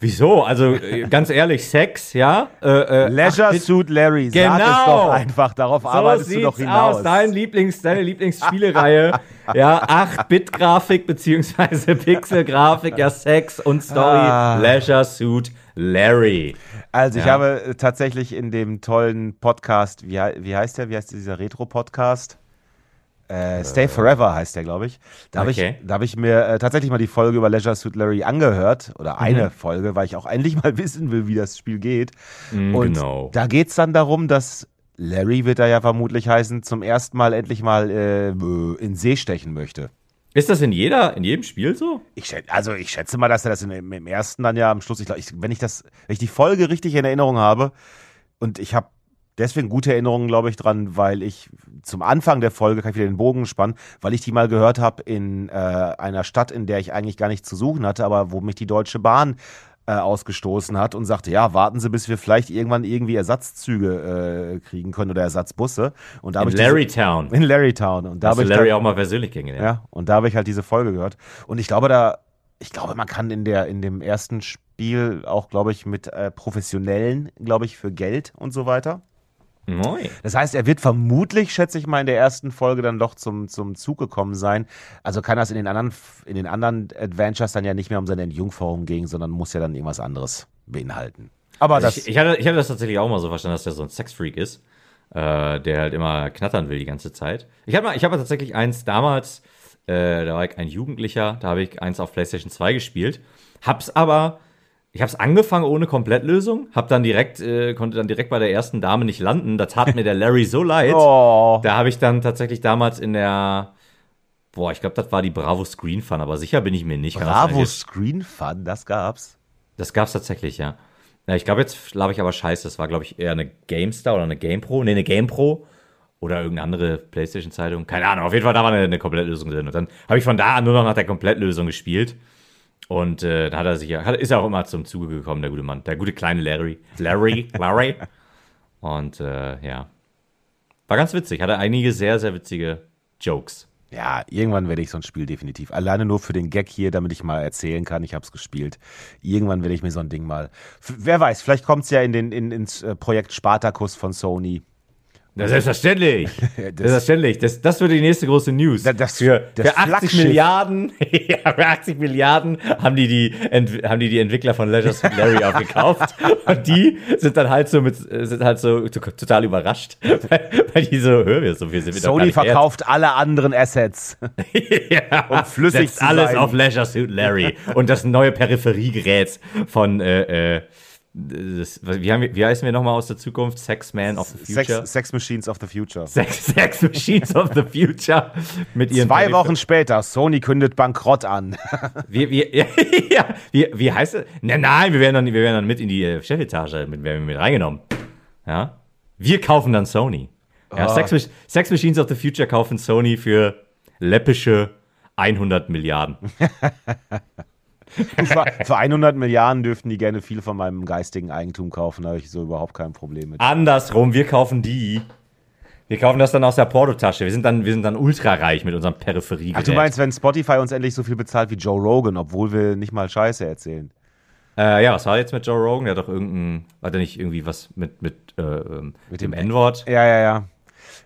Wieso? Also äh, ganz ehrlich, Sex, ja? Äh, äh, Leisure acht-Bit- Suit Larry, Genau. sag es doch einfach, darauf So arbeitest du doch hinaus. aus. Dein Lieblings, deine Lieblingsspielereihe. ja, 8-Bit-Grafik beziehungsweise Pixel-Grafik, ja, Sex und Story. Ah. Leisure Suit Larry. Also ich Ja. habe äh, tatsächlich in dem tollen Podcast, wie, wie heißt der, wie heißt dieser Retro-Podcast? Äh, Stay Forever heißt der, glaube ich. Da habe Okay. ich, da hab ich mir äh, tatsächlich mal die Folge über Leisure Suit Larry angehört. Mhm. Oder eine Folge, weil ich auch endlich mal wissen will, wie das Spiel geht. Mm, Und genau. da geht es dann darum, dass Larry, wird er ja vermutlich heißen, zum ersten Mal endlich mal äh, in See stechen möchte. Ist das in jeder, in jedem Spiel so? Ich schätze, also ich schätze mal, dass er das in, im, ersten dann ja am Schluss, ich glaube, wenn ich das, wenn ich die Folge richtig in Erinnerung habe und ich habe deswegen gute Erinnerungen, glaube ich, dran, weil ich zum Anfang der Folge kann ich wieder den Bogen spannen, weil ich die mal gehört habe in äh, einer Stadt, in der ich eigentlich gar nichts zu suchen hatte, aber wo mich die Deutsche Bahn äh, ausgestoßen hat und sagte, ja, warten Sie, bis wir vielleicht irgendwann irgendwie Ersatzzüge äh, kriegen können oder Ersatzbusse. Und da In Larrytown. in Larrytown und da habe ich Larry dann- auch mal persönlich kennengelernt? ja, und da habe ich halt diese Folge gehört. Und ich glaube, da, ich glaube, man kann in der, in dem ersten Spiel auch, glaube ich, mit äh, Professionellen, glaube ich, für Geld und so weiter. Neu. Das heißt, er wird vermutlich, schätze ich mal, in der ersten Folge dann doch zum, zum Zug gekommen sein. Also kann das in den anderen, in den anderen Adventures dann ja nicht mehr um seine Entjungferung gehen, sondern muss ja dann irgendwas anderes beinhalten. Aber das, Ich, ich, hatte, ich hatte das tatsächlich auch mal so verstanden, dass der so ein Sexfreak ist, äh, der halt immer knattern will die ganze Zeit. Ich habe ich habe tatsächlich eins damals, äh, da war ich ein Jugendlicher, da habe ich eins auf PlayStation 2 gespielt, hab's aber, ich hab's angefangen ohne Komplettlösung, hab dann direkt, äh, konnte dann direkt bei der ersten Dame nicht landen. Da tat mir der Larry so leid. oh, Da habe ich dann tatsächlich damals in der, boah, ich glaube, das war die Bravo Screen Fun, aber sicher bin ich mir nicht. Bravo Screen Fun, das gab's. Das gab's tatsächlich, ja. ja ich glaube, jetzt laber ich aber scheiße. Das war, glaube ich, eher eine GameStar oder eine GamePro. Nee, eine GamePro oder irgendeine andere PlayStation-Zeitung. Keine Ahnung. Auf jeden Fall, da war eine, eine Komplettlösung drin. Und dann habe ich von da an nur noch nach der Komplettlösung gespielt. Und äh, da hat er sich ja, hat, ist er auch immer zum Zuge gekommen, der gute Mann. Der gute kleine Larry. Larry, Larry. Und äh, ja. War ganz witzig. Hatte einige sehr, sehr witzige Jokes. Ja, irgendwann werde ich so ein Spiel definitiv. Alleine nur für den Gag hier, damit ich mal erzählen kann, ich habe es gespielt. Irgendwann werde ich mir so ein Ding mal. Wer weiß, vielleicht kommt es ja in den, in, ins äh, Projekt Spartacus von Sony. Ja, selbstverständlich. Das- selbstverständlich. Das, das wird die nächste große News. Das- das- für, das für 80 Flaggschiff. Milliarden, ja, für 80 Milliarden haben die die, Ent, haben die, die Entwickler von Leisure Suit Larry aufgekauft. Und die sind dann halt so mit, sind halt so to- total überrascht, weil, weil die so, hör wir so viel sind wir Sony nicht wert. verkauft alle anderen Assets. ja, um flüssig alles sein. auf Leisure Suit Larry und das neue Peripheriegerät von äh, äh, das, wie, haben wir, wie heißen wir nochmal aus der Zukunft? Sex Man of the Future? Sex, Sex Machines of the Future. Sex, Sex Machines of the Future mit ihren Zwei Wochen später, Sony kündet Bankrott an. Wie, wie, ja, wie, wie heißt es? Nein, nein, wir werden dann, wir werden dann mit in die äh, Chefetage mit, werden wir mit reingenommen. Ja? Wir kaufen dann Sony. Ja, Ah. Sex, Sex Machines of the Future kaufen Sony für läppische 100 Milliarden. für, für 100 Milliarden dürften die gerne viel von meinem geistigen Eigentum kaufen. Da habe ich so überhaupt kein Problem mit. Andersrum, wir kaufen die. Wir kaufen das dann aus der Portotasche. Wir sind dann, wir sind dann ultrareich mit unserem Peripheriegerät. Ach, du meinst, wenn Spotify uns endlich so viel bezahlt wie Joe Rogan, obwohl wir nicht mal Scheiße erzählen? Äh, ja, was war jetzt mit Joe Rogan? Der hat doch irgendein, hat er nicht irgendwie was mit, mit, äh, ähm, mit dem N-Wort? Ja, ja, ja.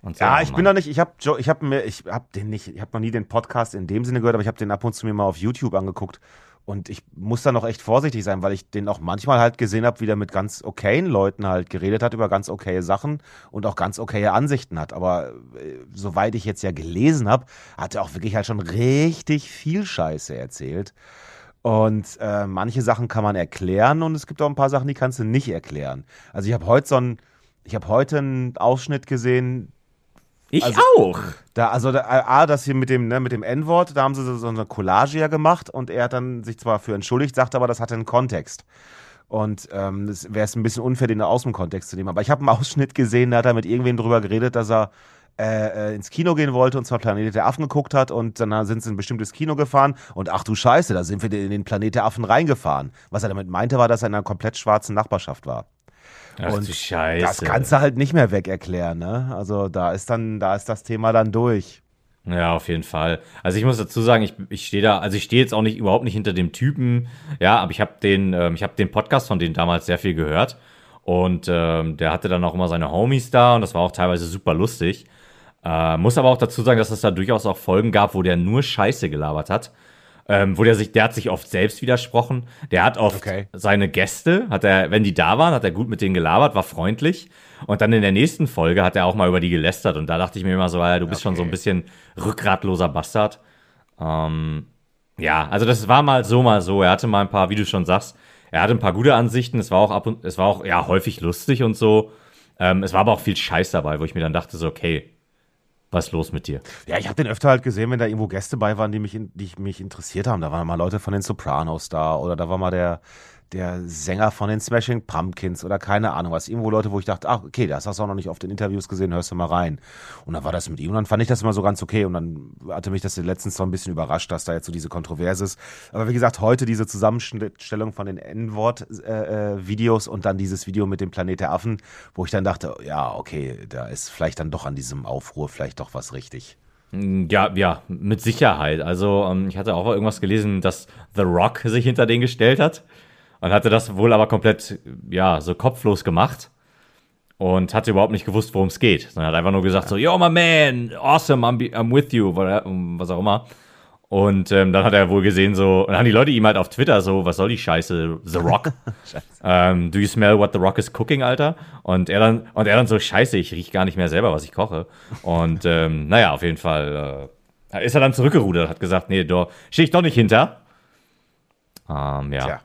so? Ja, Oh, ich bin noch nicht, ich habe ich habe mir ich habe den nicht, ich habe noch nie den Podcast in dem Sinne gehört, aber ich habe den ab und zu mir mal auf YouTube angeguckt und ich muss da noch echt vorsichtig sein, weil ich den auch manchmal halt gesehen habe, wie der mit ganz okayen Leuten halt geredet hat über ganz okaye Sachen und auch ganz okaye Ansichten hat, aber äh, soweit ich jetzt ja gelesen habe, hat er auch wirklich halt schon richtig viel Scheiße erzählt. Und äh, manche Sachen kann man erklären und es gibt auch ein paar Sachen, die kannst du nicht erklären. Also ich habe heute so ein, ich habe heute einen Ausschnitt gesehen, Ich also- auch. da, also da, A, das hier mit dem, ne, mit dem N-Wort, da haben sie so, eine Collage ja gemacht und er hat dann sich zwar für entschuldigt, sagt aber, das hatte einen Kontext. Und ähm, es wäre es ein bisschen unfair, den aus dem Kontext zu nehmen. Aber ich habe einen Ausschnitt gesehen, da hat er mit irgendwem drüber geredet, dass er äh, äh, ins Kino gehen wollte und zwar Planet der Affen geguckt hat und dann sind sie in ein bestimmtes Kino gefahren und ach du Scheiße, da sind wir in den Planet der Affen reingefahren. Was er damit meinte, war, dass er in einer komplett schwarzen Nachbarschaft war. Ach Und Scheiße. Das kannst du halt nicht mehr weg erklären, ne? Also da ist dann, da ist das Thema dann durch. Ja, auf jeden Fall. Also ich muss dazu sagen, ich, ich stehe da, also ich stehe jetzt auch nicht überhaupt nicht hinter dem Typen, ja, aber ich habe den, ähm, ich habe den Podcast von denen damals sehr viel gehört und ähm, der hatte dann auch immer seine Homies da und das war auch teilweise super lustig. Äh, muss aber auch dazu sagen, dass es da durchaus auch Folgen gab, wo der nur Scheiße gelabert hat. Ähm, wo der sich, der hat sich oft selbst widersprochen. Der hat oft Okay. seine Gäste, hat er, wenn die da waren, hat er gut mit denen gelabert, war freundlich. Und dann in der nächsten Folge hat er auch mal über die gelästert. Und da dachte ich mir immer so, ja, du bist schon so ein Okay. bisschen rückgratloser Bastard. Ähm, ja, also das war mal so, mal so. Er hatte mal ein paar, wie du schon sagst, er hatte ein paar gute Ansichten. Es war auch ab und, es war auch, ja, häufig lustig und so. Ähm, es war aber auch viel Scheiß dabei, wo ich mir dann dachte so, okay, was ist los mit dir? Ja, ich habe den öfter halt gesehen, wenn da irgendwo Gäste bei waren, die mich, die mich interessiert haben. Da waren mal Leute von den Sopranos da oder da war mal der, der Sänger von den Smashing Pumpkins oder keine Ahnung was. Irgendwo Leute, wo ich dachte, ach, okay, das hast du auch noch nicht oft in Interviews gesehen, hörst du mal rein. Und dann war das mit ihm und dann fand ich das immer so ganz okay und dann hatte mich das letztens so ein bisschen überrascht, dass da jetzt so diese Kontroverse ist. Aber wie gesagt, heute diese Zusammenstellung von den N-Wort-Videos und dann dieses Video mit dem Planet der Affen, wo ich dann dachte, ja, okay, da ist vielleicht dann doch an diesem Aufruhr vielleicht doch was richtig. Ja, ja, mit Sicherheit. Also ähm, ich hatte auch irgendwas gelesen, dass The Rock sich hinter den gestellt hat und hatte das wohl aber komplett, ja, so kopflos gemacht und hatte überhaupt nicht gewusst, worum es geht. Sondern hat einfach nur gesagt so, yo, my man, awesome, I'm, be- I'm with you, was auch immer. Und ähm, dann hat er wohl gesehen so, und dann haben die Leute ihm halt auf Twitter so, was soll die Scheiße, The Rock? ähm, do you smell what The Rock is cooking, Alter? Und er dann, und er dann so, scheiße, ich riech gar nicht mehr selber, was ich koche. Und ähm, naja, auf jeden Fall äh, ist er dann zurückgerudert, hat gesagt, nee, da stehe ich doch nicht hinter. Ähm, ja. Tja.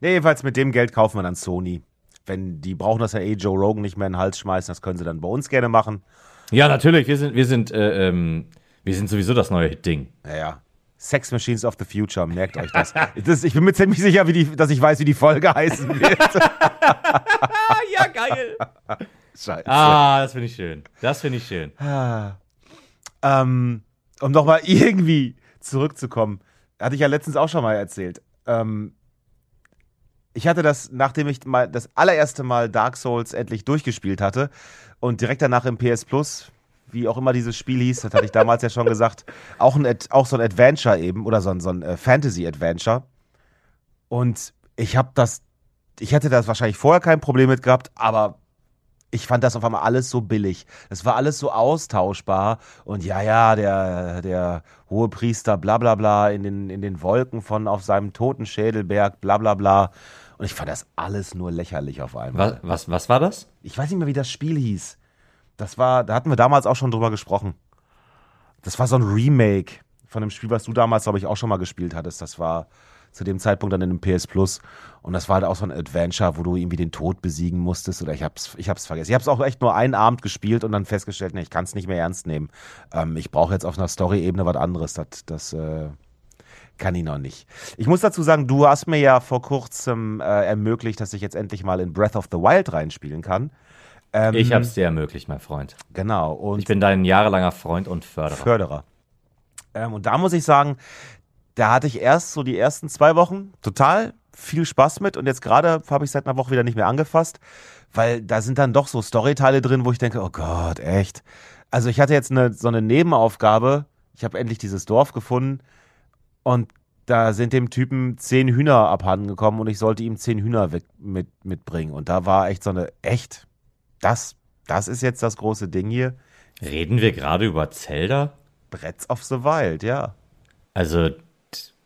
Nee, jedenfalls mit dem Geld kaufen wir dann Sony. Wenn die brauchen das ja eh Joe Rogan nicht mehr in den Hals schmeißen, das können sie dann bei uns gerne machen. Ja, natürlich, wir sind, wir sind, äh, ähm, wir sind sowieso das neue Ding. Naja. Sex Machines of the Future, merkt euch das. das ich bin mir ziemlich sicher, wie die, dass ich weiß, wie die Folge heißen wird. Ah, ja, geil. Scheiße. ah, das finde ich schön. Das finde ich schön. Ähm, um nochmal irgendwie zurückzukommen, hatte ich ja letztens auch schon mal erzählt. Ähm, ich hatte das, nachdem ich mal das allererste Mal Dark Souls endlich durchgespielt hatte und direkt danach im PS Plus, wie auch immer dieses Spiel hieß, das hatte ich damals ja schon gesagt, auch, ein, auch so ein Adventure eben oder so ein, so ein äh, Fantasy-Adventure. Und ich habe das, ich hätte das wahrscheinlich vorher kein Problem mit gehabt, aber ich fand das auf einmal alles so billig. Es war alles so austauschbar. Und ja, ja, der, der hohe Priester, bla bla bla, in den, in den Wolken von auf seinem toten Schädelberg, bla bla bla. Und ich fand das alles nur lächerlich auf einmal. Was, was, was war das? Ich weiß nicht mehr, wie das Spiel hieß. Das war, da hatten wir damals auch schon drüber gesprochen. Das war so ein Remake von dem Spiel, was du damals, glaube ich, auch schon mal gespielt hattest. Das war zu dem Zeitpunkt dann in dem PS Plus. Und das war halt auch so ein Adventure, wo du irgendwie den Tod besiegen musstest. Oder ich hab's, ich hab's vergessen. Ich hab's auch echt nur einen Abend gespielt und dann festgestellt, nee, ich kann es nicht mehr ernst nehmen. Ähm, ich brauche jetzt auf einer Story-Ebene was anderes. Das, das äh, kann ich noch nicht. Ich muss dazu sagen, du hast mir ja vor kurzem äh, ermöglicht, dass ich jetzt endlich mal in Breath of the Wild reinspielen kann. Ähm, Ich hab's dir ermöglicht, mein Freund. Genau. Und Ich bin dein jahrelanger Freund und Förderer. Förderer. Ähm, und da muss ich sagen, da hatte ich erst so die ersten zwei Wochen total viel Spaß mit und jetzt gerade habe ich seit einer Woche wieder nicht mehr angefasst, weil da sind dann doch so Storyteile drin, wo ich denke, oh Gott, echt. Also ich hatte jetzt eine, so eine Nebenaufgabe. Ich habe endlich dieses Dorf gefunden und da sind dem Typen zehn Hühner abhanden gekommen und ich sollte ihm zehn Hühner weg, mit, mitbringen. Und da war echt so eine, echt, das, das ist jetzt das große Ding hier. Reden wir gerade über Zelda? Breath of the Wild, ja. Also,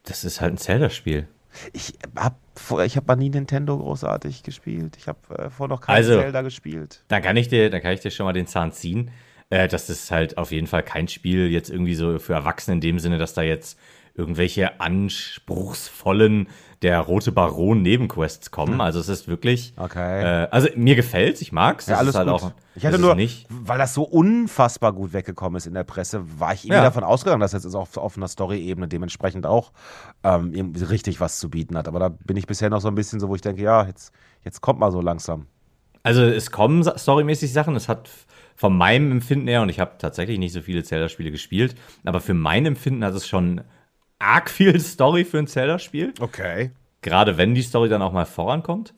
das ist halt ein Zelda-Spiel. Ich hab vor, ich habe mal nie Nintendo großartig gespielt. Ich habe äh, vorher noch kein Also- Zelda gespielt. Dann kann ich dir, dann kann ich dir schon mal den Zahn ziehen. Äh, das ist halt auf jeden Fall kein Spiel jetzt irgendwie so für Erwachsene in dem Sinne, dass da jetzt irgendwelche anspruchsvollen der rote Baron Nebenquests kommen. Also es ist wirklich. Hm. Okay. Äh, also mir gefällt's, ich mag's. Ja, alles ist halt gut. Auch, ich hatte nur, nicht. weil das so unfassbar gut weggekommen ist in der Presse, war ich irgendwie Ja. davon ausgegangen, dass jetzt auf, auf einer Story-Ebene dementsprechend auch ähm, richtig was zu bieten hat. Aber da bin ich bisher noch so ein bisschen so, wo ich denke, ja, jetzt, jetzt kommt mal so langsam. Also es kommen storymäßig Sachen. Es hat von meinem Empfinden her, und ich habe tatsächlich nicht so viele Zelda-Spiele gespielt, aber für mein Empfinden hat es schon arg viel Story für ein Zelda-Spiel. Okay. Gerade wenn die Story dann auch mal vorankommt.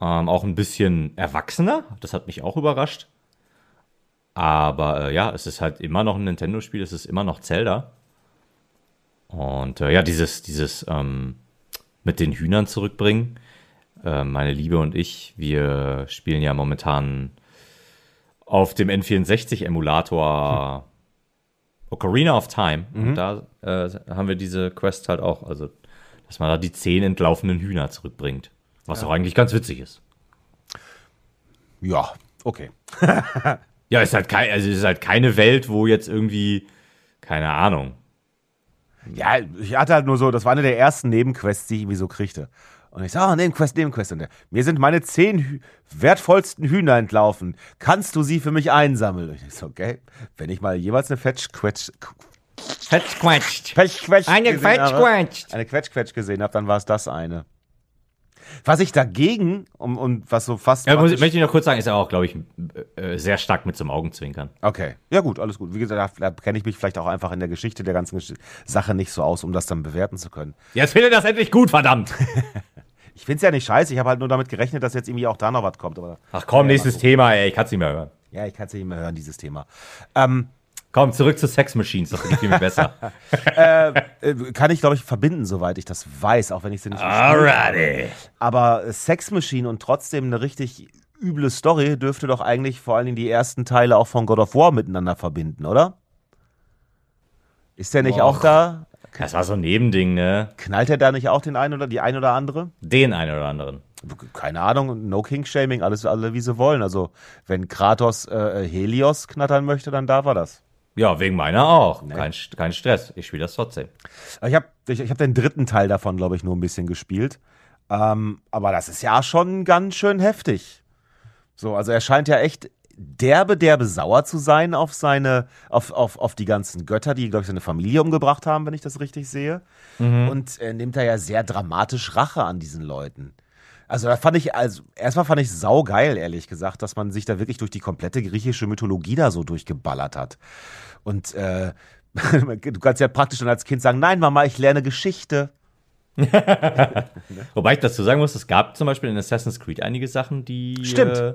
Ähm, auch ein bisschen erwachsener. Das hat mich auch überrascht. Aber äh, ja, es ist halt immer noch ein Nintendo-Spiel, es ist immer noch Zelda. Und äh, ja, dieses, dieses ähm, mit den Hühnern zurückbringen. Äh, meine Liebe und ich, wir spielen ja momentan auf dem N64-Emulator hm. Ocarina of Time. Mhm. Und da äh, haben wir diese Quest halt auch. Also, dass man da die zehn entlaufenen Hühner zurückbringt. Was ja. auch eigentlich ganz witzig ist. Ja, okay. ja, ist halt, kein, also ist halt keine Welt, wo jetzt irgendwie, keine Ahnung. Ja, ich hatte halt nur so, das war eine der ersten Nebenquests, die ich irgendwie so kriegte. Und ich sage, oh, Nebenquest, Nebenquest. Und der, mir sind meine zehn Hü wertvollsten Hühner entlaufen. Kannst du sie für mich einsammeln? Und ich so, okay, wenn ich mal jeweils eine Fetch-Quetsch Fetch-Quetscht. Fetch-Quetsch eine Quetsch-Quetsch. Eine Quetsch-Quetsch gesehen habe, dann war es das eine. Was ich dagegen, um, um was so fast. Ja, muss, möchte ich noch kurz sagen, ist ja auch, glaube ich, äh, sehr stark mit zum Augenzwinkern. Okay. Ja, gut, alles gut. Wie gesagt, da, da kenne ich mich vielleicht auch einfach in der Geschichte der ganzen Sache nicht so aus, um das dann bewerten zu können. Jetzt finde das endlich gut, verdammt. ich finde es ja nicht scheiße. Ich habe halt nur damit gerechnet, dass jetzt irgendwie auch da noch was kommt. Aber, Ach komm, ja, nächstes Thema, ey. Ich kann es nicht mehr hören. Ja, ich kann es nicht mehr hören, dieses Thema. Ähm, Komm, zurück zu Sex Machines, das geht mir besser. äh, äh, kann ich, glaube ich, verbinden, soweit ich das weiß, auch wenn ich sie nicht Alrighty. Aber Sex Machine und trotzdem eine richtig üble Story dürfte doch eigentlich vor allen Dingen die ersten Teile auch von God of War miteinander verbinden, oder? Ist der nicht Och. auch da? Das war so ein Nebending, ne? Knallt er da nicht auch den einen oder die ein oder andere? Den einen oder anderen. Keine Ahnung, no King Shaming, alles alle wie sie wollen. Also, wenn Kratos äh, Helios knattern möchte, dann darf er das. Ja, wegen meiner auch. Nee. Kein, kein Stress. Ich spiele das trotzdem. Ich habe ich, ich hab den dritten Teil davon, glaube ich, nur ein bisschen gespielt. Ähm, aber das ist ja schon ganz schön heftig. So, also er scheint ja echt derbe, derbe sauer zu sein auf seine, auf, auf, auf die ganzen Götter, die, glaube ich, seine Familie umgebracht haben, wenn ich das richtig sehe. Mhm. Und er nimmt da ja sehr dramatisch Rache an diesen Leuten. Also da fand ich, also erstmal fand ich saugeil, ehrlich gesagt, dass man sich da wirklich durch die komplette griechische Mythologie da so durchgeballert hat. Und äh, du kannst ja praktisch dann als Kind sagen, nein, Mama, ich lerne Geschichte. Wobei ich dazu sagen muss, es gab zum Beispiel in Assassin's Creed einige Sachen, die, Stimmt. Äh,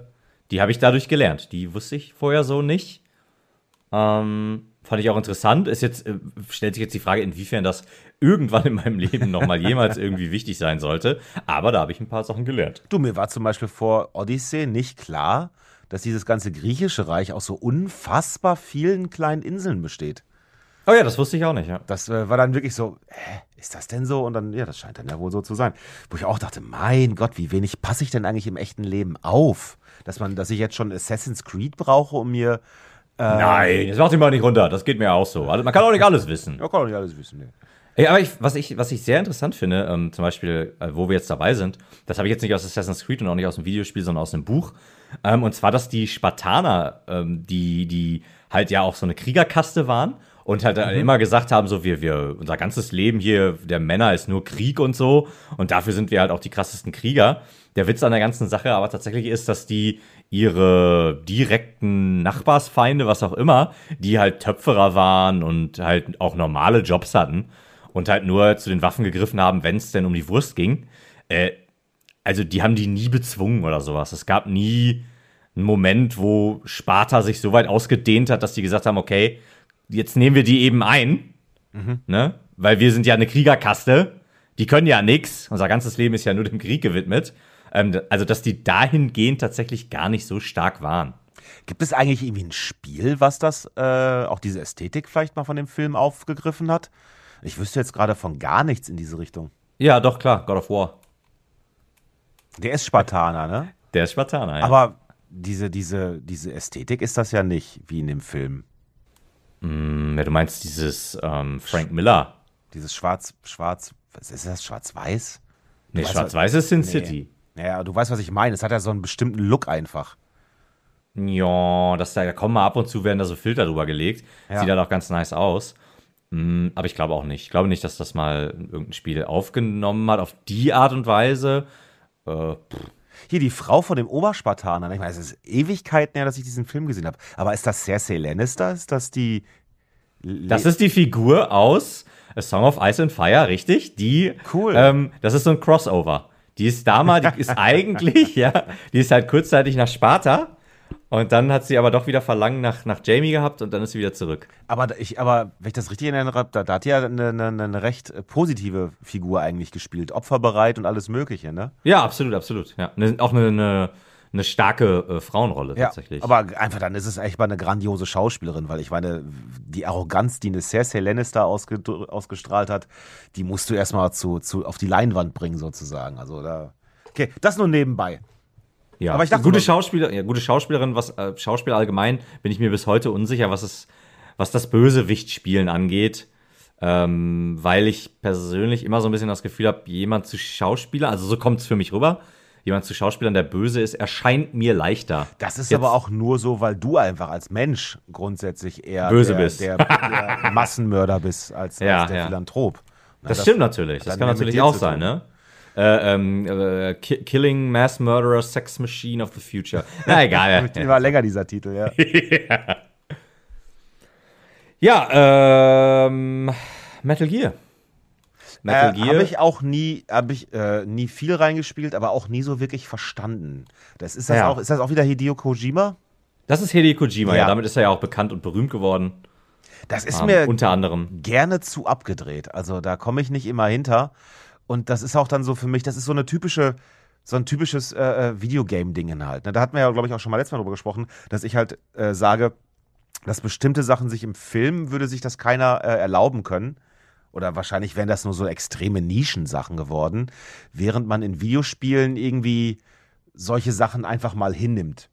die habe ich dadurch gelernt. Die wusste ich vorher so nicht. Ähm, fand ich auch interessant. Ist jetzt, äh, stellt sich jetzt die Frage, inwiefern das irgendwann in meinem Leben nochmal jemals irgendwie wichtig sein sollte. Aber da habe ich ein paar Sachen gelernt. Du, mir war zum Beispiel vor Odyssey nicht klar, dass dieses ganze griechische Reich aus so unfassbar vielen kleinen Inseln besteht. Oh ja, das wusste ich auch nicht, ja. Das äh, war dann wirklich so, hä, ist das denn so? Und dann, ja, das scheint dann ja wohl so zu sein. Wo ich auch dachte, mein Gott, wie wenig passe ich denn eigentlich im echten Leben auf? Dass man, dass ich jetzt schon Assassin's Creed brauche, um mir ähm, Nein, das macht ihn mal nicht runter. Das geht mir auch so. Also man kann auch nicht alles wissen. Man kann auch nicht alles wissen, nee. Ja, aber ich, was, ich, was ich sehr interessant finde, ähm, zum Beispiel, äh, wo wir jetzt dabei sind, das habe ich jetzt nicht aus Assassin's Creed und auch nicht aus dem Videospiel, sondern aus dem Buch. Ähm, und zwar, dass die Spartaner, ähm, die, die halt ja auch so eine Kriegerkaste waren und halt mhm. immer gesagt haben, so wir, wir, unser ganzes Leben hier der Männer ist nur Krieg und so. Und dafür sind wir halt auch die krassesten Krieger. Der Witz an der ganzen Sache aber tatsächlich ist, dass die ihre direkten Nachbarsfeinde, was auch immer, die halt Töpferer waren und halt auch normale Jobs hatten und halt nur zu den Waffen gegriffen haben, wenn es denn um die Wurst ging. Äh, also die haben die nie bezwungen oder sowas. Es gab nie einen Moment, wo Sparta sich so weit ausgedehnt hat, dass die gesagt haben, okay, jetzt nehmen wir die eben ein, mhm. ne? Weil wir sind ja eine Kriegerkaste, die können ja nichts. Unser ganzes Leben ist ja nur dem Krieg gewidmet. Ähm, also, dass die dahingehend tatsächlich gar nicht so stark waren. Gibt es eigentlich irgendwie ein Spiel, was das, äh, auch diese Ästhetik vielleicht mal von dem Film aufgegriffen hat? Ich wüsste jetzt gerade von gar nichts in diese Richtung. Ja, doch, klar, God of War. Der ist Spartaner, ne? Der ist Spartaner, ja. Aber diese, diese, diese Ästhetik ist das ja nicht, wie in dem Film. Mm, ja, du meinst dieses ähm, Frank Miller. Dieses Schwarz, Schwarz, was ist das, Schwarz-Weiß? Nee, Schwarz-Weiß ist Sin nee. City. Ja, du weißt, was ich meine. Es hat ja so einen bestimmten Look einfach. Ja, das, da kommen mal ab und zu, werden da so Filter drüber gelegt. Ja. Sieht halt auch ganz nice aus. Mm, aber ich glaube auch nicht. Ich glaube nicht, dass das mal irgendein Spiel aufgenommen hat auf die Art und Weise. Äh, Hier die Frau von dem Oberspartaner. Ich meine, es ist Ewigkeiten her, dass ich diesen Film gesehen habe. Aber ist das Cersei Lannister? Ist das die. Le das ist die Figur aus A Song of Ice and Fire, richtig? Die. Cool. Ähm, das ist so ein Crossover. Die ist damals, die ist eigentlich, ja, die ist halt kurzzeitig nach Sparta Und dann hat sie aber doch wieder Verlangen nach, nach Jamie gehabt und dann ist sie wieder zurück. Aber ich, aber wenn ich das richtig erinnere, da, da hat ja eine, eine, eine recht positive Figur eigentlich gespielt. Opferbereit und alles Mögliche, ne? Ja, absolut, absolut. Ja. Auch eine, eine, eine starke äh, Frauenrolle Ja, tatsächlich. aber einfach dann ist es echt mal eine grandiose Schauspielerin, weil ich meine, die Arroganz, die eine Cersei Lannister ausge, ausgestrahlt hat, die musst du erstmal zu, zu, auf die Leinwand bringen, sozusagen. Also da. Okay, das nur nebenbei. Ja, Aber ich dachte gute Schauspieler, ja, gute Schauspielerin, was äh, Schauspieler allgemein, bin ich mir bis heute unsicher, was es, was das Bösewichtspielen angeht. Ähm, weil ich persönlich immer so ein bisschen das Gefühl habe, jemand zu Schauspieler, also so kommt es für mich rüber, jemand zu Schauspielern, der böse ist, erscheint mir leichter. Das ist Jetzt- aber auch nur so, weil du einfach als Mensch grundsätzlich eher Böse der, bist. Der, der Massenmörder bist als, Ja, als der ja. Philanthrop. Na, Das, stimmt natürlich. Das kann natürlich auch sein, ne? Äh, ähm, äh, Ki Killing Mass Murderer Sex Machine of the Future. Na egal. Die war länger, dieser Titel, ja. ja, ähm, Metal Gear. Metal Äh, Gear. habe ich auch nie, habe ich äh, nie viel reingespielt, aber auch nie so wirklich verstanden. Das ist das Ja. auch, ist das auch wieder Hideo Kojima? Das ist Hideo Kojima, ja. Ja. Damit ist er ja auch bekannt und berühmt geworden. Das ist Ähm, mir unter anderem. gerne zu abgedreht. Also da komme ich nicht immer hinter. Und das ist auch dann so für mich, das ist so eine typische, so ein typisches äh, äh, Videogame-Ding halt. Ne? Da hatten wir ja, glaube ich, auch schon mal letztes Mal drüber gesprochen, dass ich halt äh, sage, dass bestimmte Sachen sich im Film würde sich das keiner äh, erlauben können. Oder wahrscheinlich wären das nur so extreme Nischensachen geworden, während man in Videospielen irgendwie solche Sachen einfach mal hinnimmt.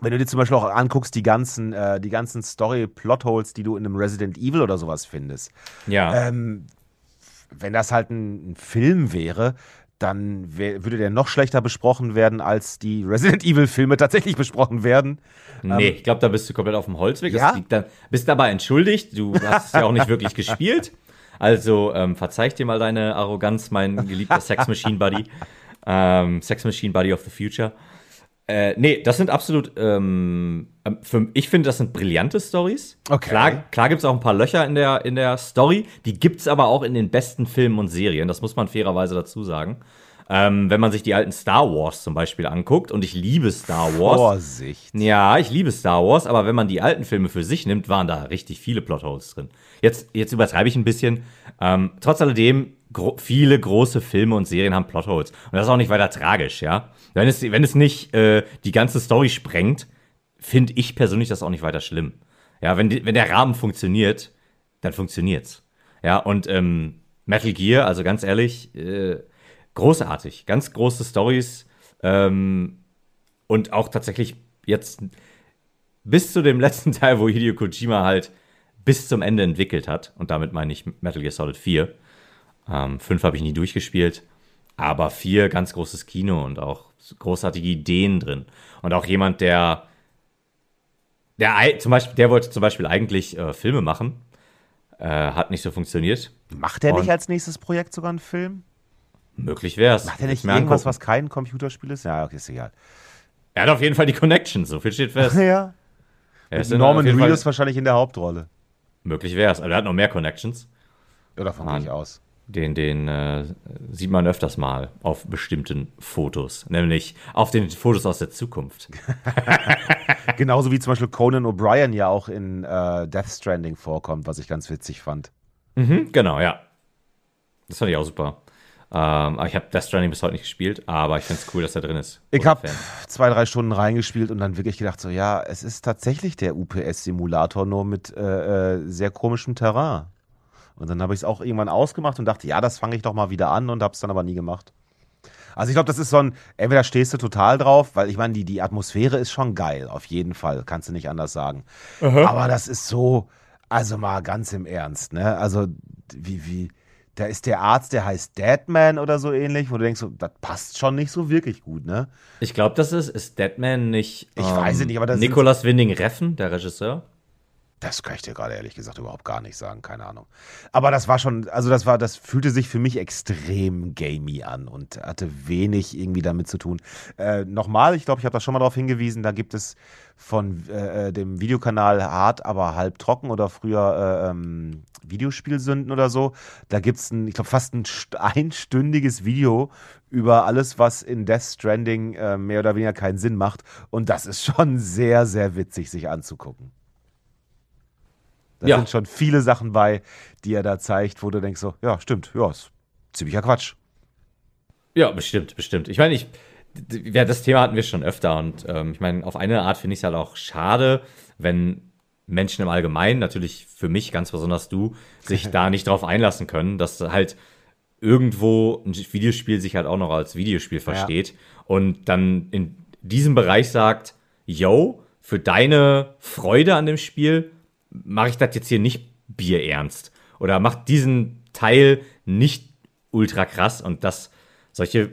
Wenn du dir zum Beispiel auch anguckst, die ganzen, äh, die ganzen Story-Plotholes, die du in einem Resident Evil oder sowas findest, Ja. ähm, wenn das halt ein, ein Film wäre, dann wär, würde der noch schlechter besprochen werden, als die Resident Evil-Filme tatsächlich besprochen werden. nee, ich glaube, da bist du komplett auf dem Holzweg. ähm, Ja? Dann, bist dabei entschuldigt. Du hast es ja auch nicht wirklich gespielt. Also ähm, verzeih dir mal deine Arroganz, mein geliebter Sex Machine Buddy. Ähm, Sex Machine Buddy of the Future. Äh, nee, das sind absolut, ähm, ähm, für, ich finde, das sind brillante Stories. Okay. Klar, klar gibt es auch ein paar Löcher in der, in der Story. Die gibt es aber auch in den besten Filmen und Serien. Das muss man fairerweise dazu sagen. Ähm, wenn man sich die alten Star Wars zum Beispiel anguckt, und ich liebe Star Wars. Vorsicht. Ja, ich liebe Star Wars, aber wenn man die alten Filme für sich nimmt, waren da richtig viele Plotholes drin. Jetzt, jetzt übertreibe ich ein bisschen. Ähm, trotz alledem, gro viele große Filme und Serien haben Plotholes. Und das ist auch nicht weiter tragisch, ja. Wenn es, wenn es nicht äh, die ganze Story sprengt, finde ich persönlich das auch nicht weiter schlimm. Ja, wenn, die, wenn der Rahmen funktioniert, dann funktioniert's. Ja, und ähm, Metal Gear, also ganz ehrlich, äh, großartig. Ganz große Stories. Ähm, und auch tatsächlich jetzt bis zu dem letzten Teil, wo Hideo Kojima halt bis zum Ende entwickelt hat. Und damit meine ich Metal Gear Solid 4. Ähm, 5 habe ich nie durchgespielt. Aber 4 ganz großes Kino und auch großartige Ideen drin. Und auch jemand, der, der zum Beispiel, der wollte zum Beispiel eigentlich äh, Filme machen. Äh, hat nicht so funktioniert. Macht er nicht als nächstes Projekt sogar einen Film? Möglich wäre es. Macht er nicht irgendwas, was kein Computerspiel ist? Ja, okay, ist egal. Er hat auf jeden Fall die Connections, so viel steht fest. Ja. Er ist Mit in- Norman Reedus wahrscheinlich in der Hauptrolle. Möglich wäre es. Aber er hat noch mehr Connections. Ja, davon gehe ich aus. Den, den äh, sieht man öfters mal auf bestimmten Fotos. Nämlich auf den Fotos aus der Zukunft. Genauso wie zum Beispiel Conan O'Brien ja auch in äh, Death Stranding vorkommt, was ich ganz witzig fand. Mhm, genau, ja. Das fand ich auch super. Ähm, aber ich habe Death Stranding bis heute nicht gespielt, aber ich finde es cool, dass er drin ist. Ich habe zwei, drei Stunden reingespielt und dann wirklich gedacht, so ja, es ist tatsächlich der UPS-Simulator, nur mit äh, äh, sehr komischem Terrain. Und dann habe ich es auch irgendwann ausgemacht und dachte, ja, das fange ich doch mal wieder an und habe es dann aber nie gemacht. Also ich glaube, das ist so ein, entweder stehst du total drauf, weil ich meine, die, die Atmosphäre ist schon geil, auf jeden Fall, kannst du nicht anders sagen. Aber das ist so, also mal ganz im Ernst, ne? Also wie, wie, da ist der Arzt, der heißt Deadman oder so ähnlich, wo du denkst, so, das passt schon nicht so wirklich gut, ne? Ich glaube, das ist, ist Deadman nicht. ähm, Ich weiß es nicht, aber das sind- Nicolas Winding Reffen, der Regisseur. Das kann ich dir gerade ehrlich gesagt überhaupt gar nicht sagen, keine Ahnung. Aber das war schon, also das war, das fühlte sich für mich extrem gamey an und hatte wenig irgendwie damit zu tun. Äh, Nochmal, ich glaube, ich habe das schon mal darauf hingewiesen, da gibt es von äh, äh, dem Videokanal Hart, aber halb trocken oder früher äh, ähm, Videospielsünden oder so. Da gibt es, ich glaube, fast ein einstündiges Video über alles, was in Death Stranding äh, mehr oder weniger keinen Sinn macht. Und das ist schon sehr, sehr witzig, sich anzugucken. Da ja. sind schon viele Sachen bei, die er da zeigt, wo du denkst so, ja, stimmt, ja, ist ziemlicher Quatsch. Ja, bestimmt, bestimmt. Ich meine, ich, ja, das Thema hatten wir schon öfter und ähm, ich meine, auf eine Art finde ich es halt auch schade, wenn Menschen im Allgemeinen, natürlich für mich ganz besonders du, sich da nicht drauf einlassen können, dass halt irgendwo ein Videospiel sich halt auch noch als Videospiel versteht ja. und dann in diesem Bereich sagt, yo, für deine Freude an dem Spiel mache ich das jetzt hier nicht bierernst oder macht diesen Teil nicht ultra krass und das solche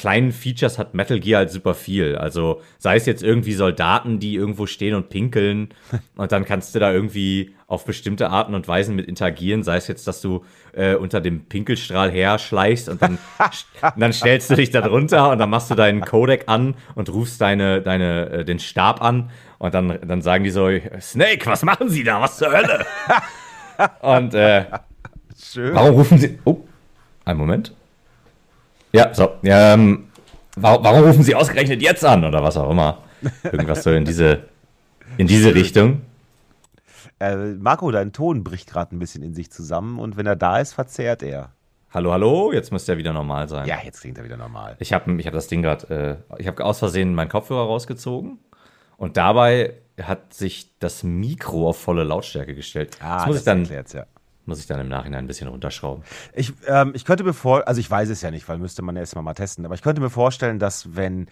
kleinen Features hat Metal Gear halt super viel. Also sei es jetzt irgendwie Soldaten, die irgendwo stehen und pinkeln und dann kannst du da irgendwie auf bestimmte Arten und Weisen mit interagieren. Sei es jetzt, dass du äh, unter dem Pinkelstrahl her schleichst und dann, und dann stellst du dich da drunter und dann machst du deinen Codec an und rufst deine, deine, äh, den Stab an und dann, dann sagen die so, Snake, was machen Sie da? Was zur Hölle? und äh, Schön. warum rufen Sie... Oh, einen Moment. Ja, so. Ähm, warum, warum rufen Sie ausgerechnet jetzt an oder was auch immer? Irgendwas so in diese, in diese Richtung. Äh, Marco, dein Ton bricht gerade ein bisschen in sich zusammen und wenn er da ist, verzehrt er. Hallo, hallo, jetzt müsste er wieder normal sein. Ja, jetzt klingt er wieder normal. Ich habe ich hab das Ding gerade, äh, ich habe aus Versehen meinen Kopfhörer rausgezogen und dabei hat sich das Mikro auf volle Lautstärke gestellt. Ah, das muss das ich dann, ja. Muss ich dann im Nachhinein ein bisschen runterschrauben. Ich, ähm, ich könnte mir vor, also ich weiß es ja nicht, weil müsste man erstmal mal testen, aber ich könnte mir vorstellen, dass wenn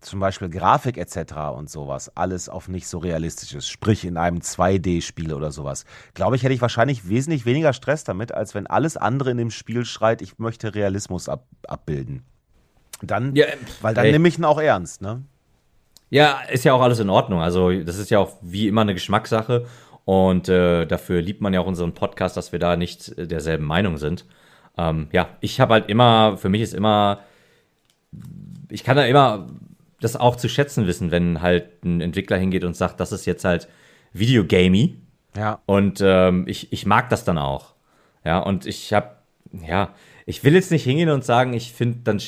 zum Beispiel Grafik etc. und sowas alles auf nicht so realistisch ist, sprich in einem 2D-Spiel oder sowas, glaube ich, hätte ich wahrscheinlich wesentlich weniger Stress damit, als wenn alles andere in dem Spiel schreit, ich möchte Realismus ab, abbilden. Dann, ja, weil dann nehme ich ihn auch ernst, ne? Ja, ist ja auch alles in Ordnung. Also, das ist ja auch wie immer eine Geschmackssache. Und äh, dafür liebt man ja auch unseren Podcast, dass wir da nicht äh, derselben Meinung sind. Ähm, ja, ich habe halt immer, für mich ist immer, ich kann da immer das auch zu schätzen wissen, wenn halt ein Entwickler hingeht und sagt, das ist jetzt halt Videogamey. Ja. Und ähm, ich, ich mag das dann auch. Ja, und ich habe, ja, ich will jetzt nicht hingehen und sagen, ich finde dann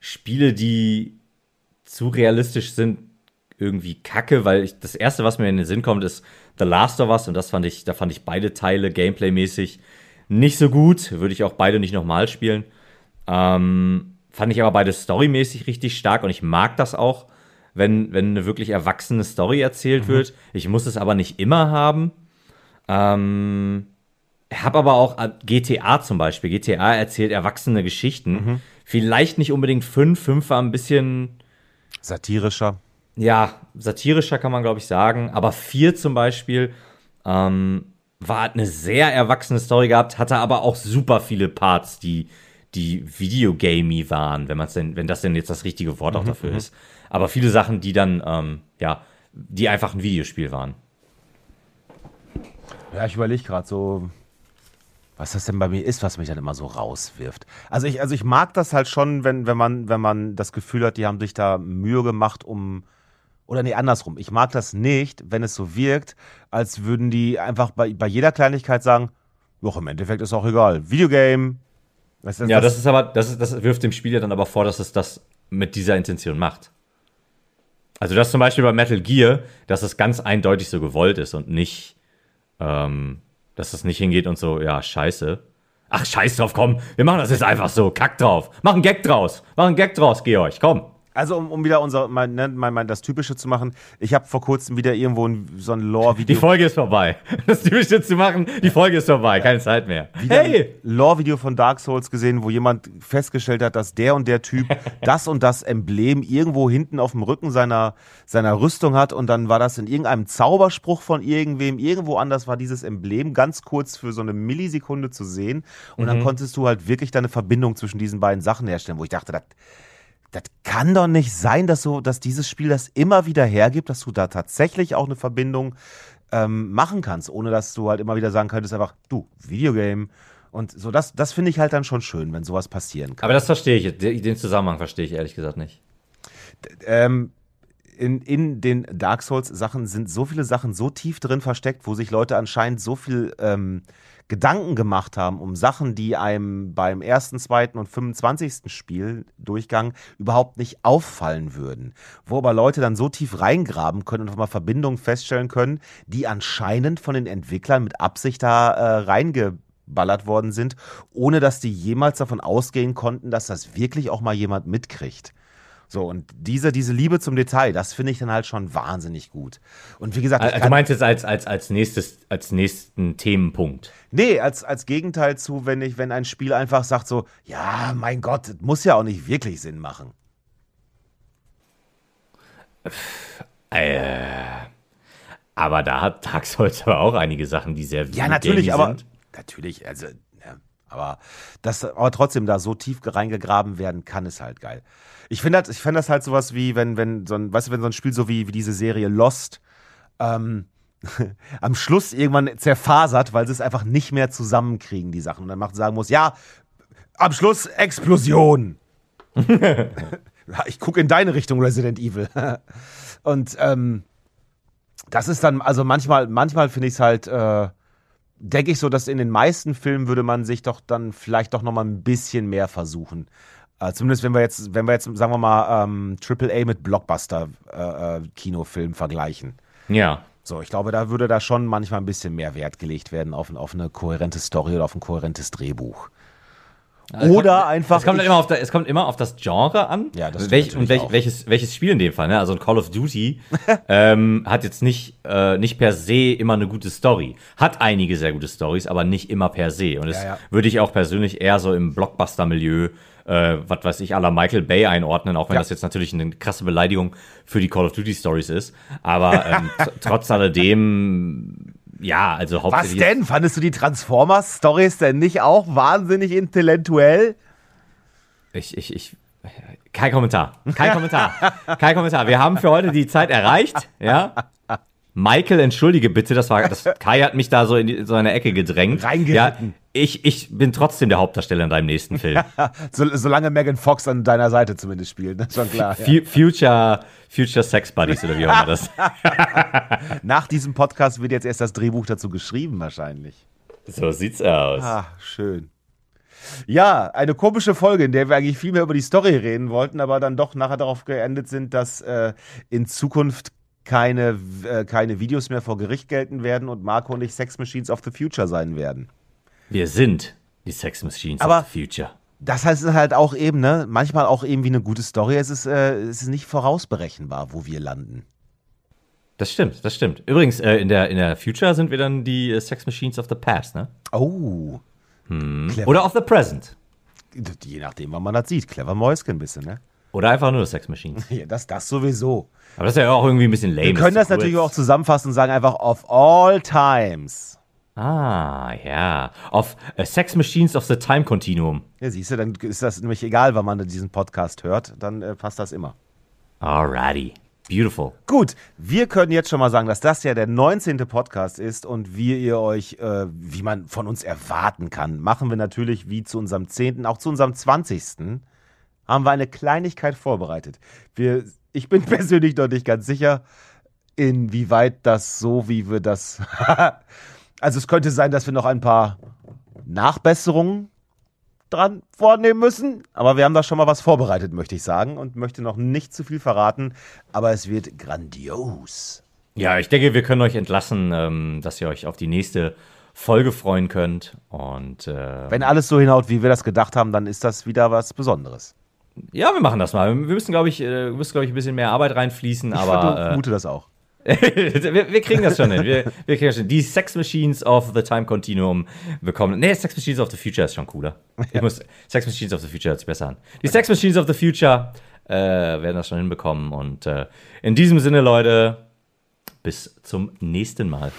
Spiele, die zu realistisch sind, irgendwie kacke, weil ich, das erste, was mir in den Sinn kommt, ist The Last of Us und das fand ich, da fand ich beide Teile gameplaymäßig nicht so gut. Würde ich auch beide nicht nochmal spielen. Ähm, fand ich aber beide storymäßig richtig stark und ich mag das auch, wenn, wenn eine wirklich erwachsene Story erzählt mhm. wird. Ich muss es aber nicht immer haben. Ähm, habe aber auch äh, GTA zum Beispiel. GTA erzählt erwachsene Geschichten. Mhm. Vielleicht nicht unbedingt fünf. Fünf war ein bisschen satirischer ja, satirischer kann man, glaube ich, sagen. Aber vier zum Beispiel ähm, war eine sehr erwachsene Story gehabt, hatte aber auch super viele Parts, die, die Videogamey waren, wenn man denn, wenn das denn jetzt das richtige Wort auch mhm, dafür mhm. ist. Aber viele Sachen, die dann, ähm, ja, die einfach ein Videospiel waren. Ja, ich überlege gerade so, was das denn bei mir ist, was mich dann immer so rauswirft. Also ich, also ich mag das halt schon, wenn, wenn man, wenn man das Gefühl hat, die haben sich da Mühe gemacht, um oder nee, andersrum. Ich mag das nicht, wenn es so wirkt, als würden die einfach bei, bei jeder Kleinigkeit sagen, doch, im Endeffekt ist auch egal. Videogame. Weißt du, ja, das, das ist aber, das, ist, das wirft dem Spiel ja dann aber vor, dass es das mit dieser Intention macht. Also das zum Beispiel bei Metal Gear, dass es ganz eindeutig so gewollt ist und nicht, ähm, dass es nicht hingeht und so, ja, scheiße. Ach, scheiß drauf, komm, wir machen das jetzt einfach so, kack drauf. Mach einen Gag draus, mach einen Gag draus, Georg, komm. Also um, um wieder unser mein, ne, mein, mein, das Typische zu machen, ich habe vor kurzem wieder irgendwo ein, so ein Lore-Video. Die Folge ist vorbei. Das Typische zu machen, die Folge ist vorbei, keine Zeit mehr. Wieder hey! Lore-Video von Dark Souls gesehen, wo jemand festgestellt hat, dass der und der Typ das und das Emblem irgendwo hinten auf dem Rücken seiner, seiner Rüstung hat und dann war das in irgendeinem Zauberspruch von irgendwem, irgendwo anders war dieses Emblem ganz kurz für so eine Millisekunde zu sehen und mhm. dann konntest du halt wirklich deine Verbindung zwischen diesen beiden Sachen herstellen, wo ich dachte, das das kann doch nicht sein, dass so, dass dieses Spiel das immer wieder hergibt, dass du da tatsächlich auch eine Verbindung ähm, machen kannst, ohne dass du halt immer wieder sagen könntest, einfach, du, Videogame. Und so, das, das finde ich halt dann schon schön, wenn sowas passieren kann. Aber das verstehe ich, den Zusammenhang verstehe ich ehrlich gesagt nicht. Ähm, in, in den Dark Souls-Sachen sind so viele Sachen so tief drin versteckt, wo sich Leute anscheinend so viel ähm, Gedanken gemacht haben um Sachen, die einem beim ersten, zweiten und 25. Spieldurchgang überhaupt nicht auffallen würden. Wo aber Leute dann so tief reingraben können und mal Verbindungen feststellen können, die anscheinend von den Entwicklern mit Absicht da äh, reingeballert worden sind, ohne dass die jemals davon ausgehen konnten, dass das wirklich auch mal jemand mitkriegt. So, und diese, diese Liebe zum Detail, das finde ich dann halt schon wahnsinnig gut. Und wie gesagt, also, du meinst jetzt als, als, als nächstes, als nächsten Themenpunkt. Nee, als, als Gegenteil zu, wenn ich, wenn ein Spiel einfach sagt so, ja, mein Gott, das muss ja auch nicht wirklich Sinn machen. Äh, aber da hat Dark Souls aber auch einige Sachen, die sehr Ja, natürlich, aber natürlich, also, ja, aber das, aber trotzdem da so tief reingegraben werden kann, ist halt geil. Ich finde das, ich das halt sowas wie, wenn, wenn so ein, weißt du, wenn so ein Spiel so wie, wie diese Serie Lost, ähm, am Schluss irgendwann zerfasert, weil sie es einfach nicht mehr zusammenkriegen, die Sachen. Und dann macht sagen muss, ja, am Schluss Explosion. ich gucke in deine Richtung, Resident Evil. Und ähm, das ist dann, also manchmal, manchmal finde ich es halt, äh, denke ich so, dass in den meisten Filmen würde man sich doch dann vielleicht doch nochmal ein bisschen mehr versuchen. Äh, zumindest wenn wir jetzt, wenn wir jetzt, sagen wir mal, ähm, AAA mit Blockbuster-Kinofilm äh, äh vergleichen. Ja. So, ich glaube, da würde da schon manchmal ein bisschen mehr Wert gelegt werden auf, auf eine kohärente Story oder auf ein kohärentes Drehbuch. Oder kommt, einfach. Es kommt, immer auf, es kommt immer auf das Genre an. Ja, das Welch, und welch, welches, welches Spiel in dem Fall. Ne? Also ein Call of Duty ähm, hat jetzt nicht, äh, nicht per se immer eine gute Story. Hat einige sehr gute Stories, aber nicht immer per se. Und das ja, ja. würde ich auch persönlich eher so im Blockbuster-Milieu äh, was weiß ich, aller Michael Bay einordnen, auch wenn ja. das jetzt natürlich eine krasse Beleidigung für die Call of Duty Stories ist. Aber ähm, trotz alledem, ja, also hauptsächlich. Was denn? Fandest du die Transformers Stories denn nicht auch wahnsinnig intellektuell? Ich, ich, ich, kein Kommentar. Kein Kommentar. Kein Kommentar. Wir haben für heute die Zeit erreicht, ja. Michael, entschuldige bitte, das war, das, Kai hat mich da so in, die, so eine Ecke gedrängt. Reingeritten. Ja, ich, ich bin trotzdem der Hauptdarsteller in deinem nächsten Film. so, solange Megan Fox an deiner Seite zumindest spielt, das ist schon klar. Ja. Future, Future Sex Buddies oder wie auch immer das. Nach diesem Podcast wird jetzt erst das Drehbuch dazu geschrieben, wahrscheinlich. So sieht's aus. Ah, schön. Ja, eine komische Folge, in der wir eigentlich viel mehr über die Story reden wollten, aber dann doch nachher darauf geendet sind, dass äh, in Zukunft keine, äh, keine Videos mehr vor Gericht gelten werden und Marco und ich Sex Machines of the Future sein werden. Wir sind die Sex Machines Aber of the Future. Das heißt halt auch eben, ne, manchmal auch eben wie eine gute Story. Es ist, äh, es ist nicht vorausberechenbar, wo wir landen. Das stimmt, das stimmt. Übrigens, äh, in, der, in der Future sind wir dann die äh, Sex Machines of the Past, ne? Oh. Hm. Oder of the Present. Je nachdem, wann man das sieht. Clever Mäuschen ein bisschen, ne? Oder einfach nur Sex Machines. Ja, das, das sowieso. Aber das ist ja auch irgendwie ein bisschen lame. Wir können das natürlich auch zusammenfassen und sagen einfach of all times. Ah, ja. Of uh, Sex Machines of the Time Continuum. Ja, siehst du, dann ist das nämlich egal, wann man diesen Podcast hört, dann äh, passt das immer. Alrighty. Beautiful. Gut, wir können jetzt schon mal sagen, dass das ja der 19. Podcast ist und wie ihr euch, äh, wie man von uns erwarten kann, machen wir natürlich wie zu unserem 10., auch zu unserem 20. haben wir eine Kleinigkeit vorbereitet. Wir ich bin persönlich noch nicht ganz sicher, inwieweit das so, wie wir das. also es könnte sein, dass wir noch ein paar Nachbesserungen dran vornehmen müssen. Aber wir haben da schon mal was vorbereitet, möchte ich sagen. Und möchte noch nicht zu viel verraten. Aber es wird grandios. Ja, ich denke, wir können euch entlassen, ähm, dass ihr euch auf die nächste Folge freuen könnt. Und äh, wenn alles so hinhaut, wie wir das gedacht haben, dann ist das wieder was Besonderes. Ja, wir machen das mal. Wir müssen, glaube ich, äh, müssen, glaube ich, ein bisschen mehr Arbeit reinfließen, ich aber. Ich vermute äh, das auch. wir, wir, kriegen das schon hin. Wir, wir, kriegen das hin. Die Sex Machines of the Time Continuum bekommen. Nee, Sex Machines of the Future ist schon cooler. Ich muss, Sex Machines of the Future hört sich besser an. Die Sex Machines of the Future äh, werden das schon hinbekommen. Und äh, in diesem Sinne, Leute, bis zum nächsten Mal.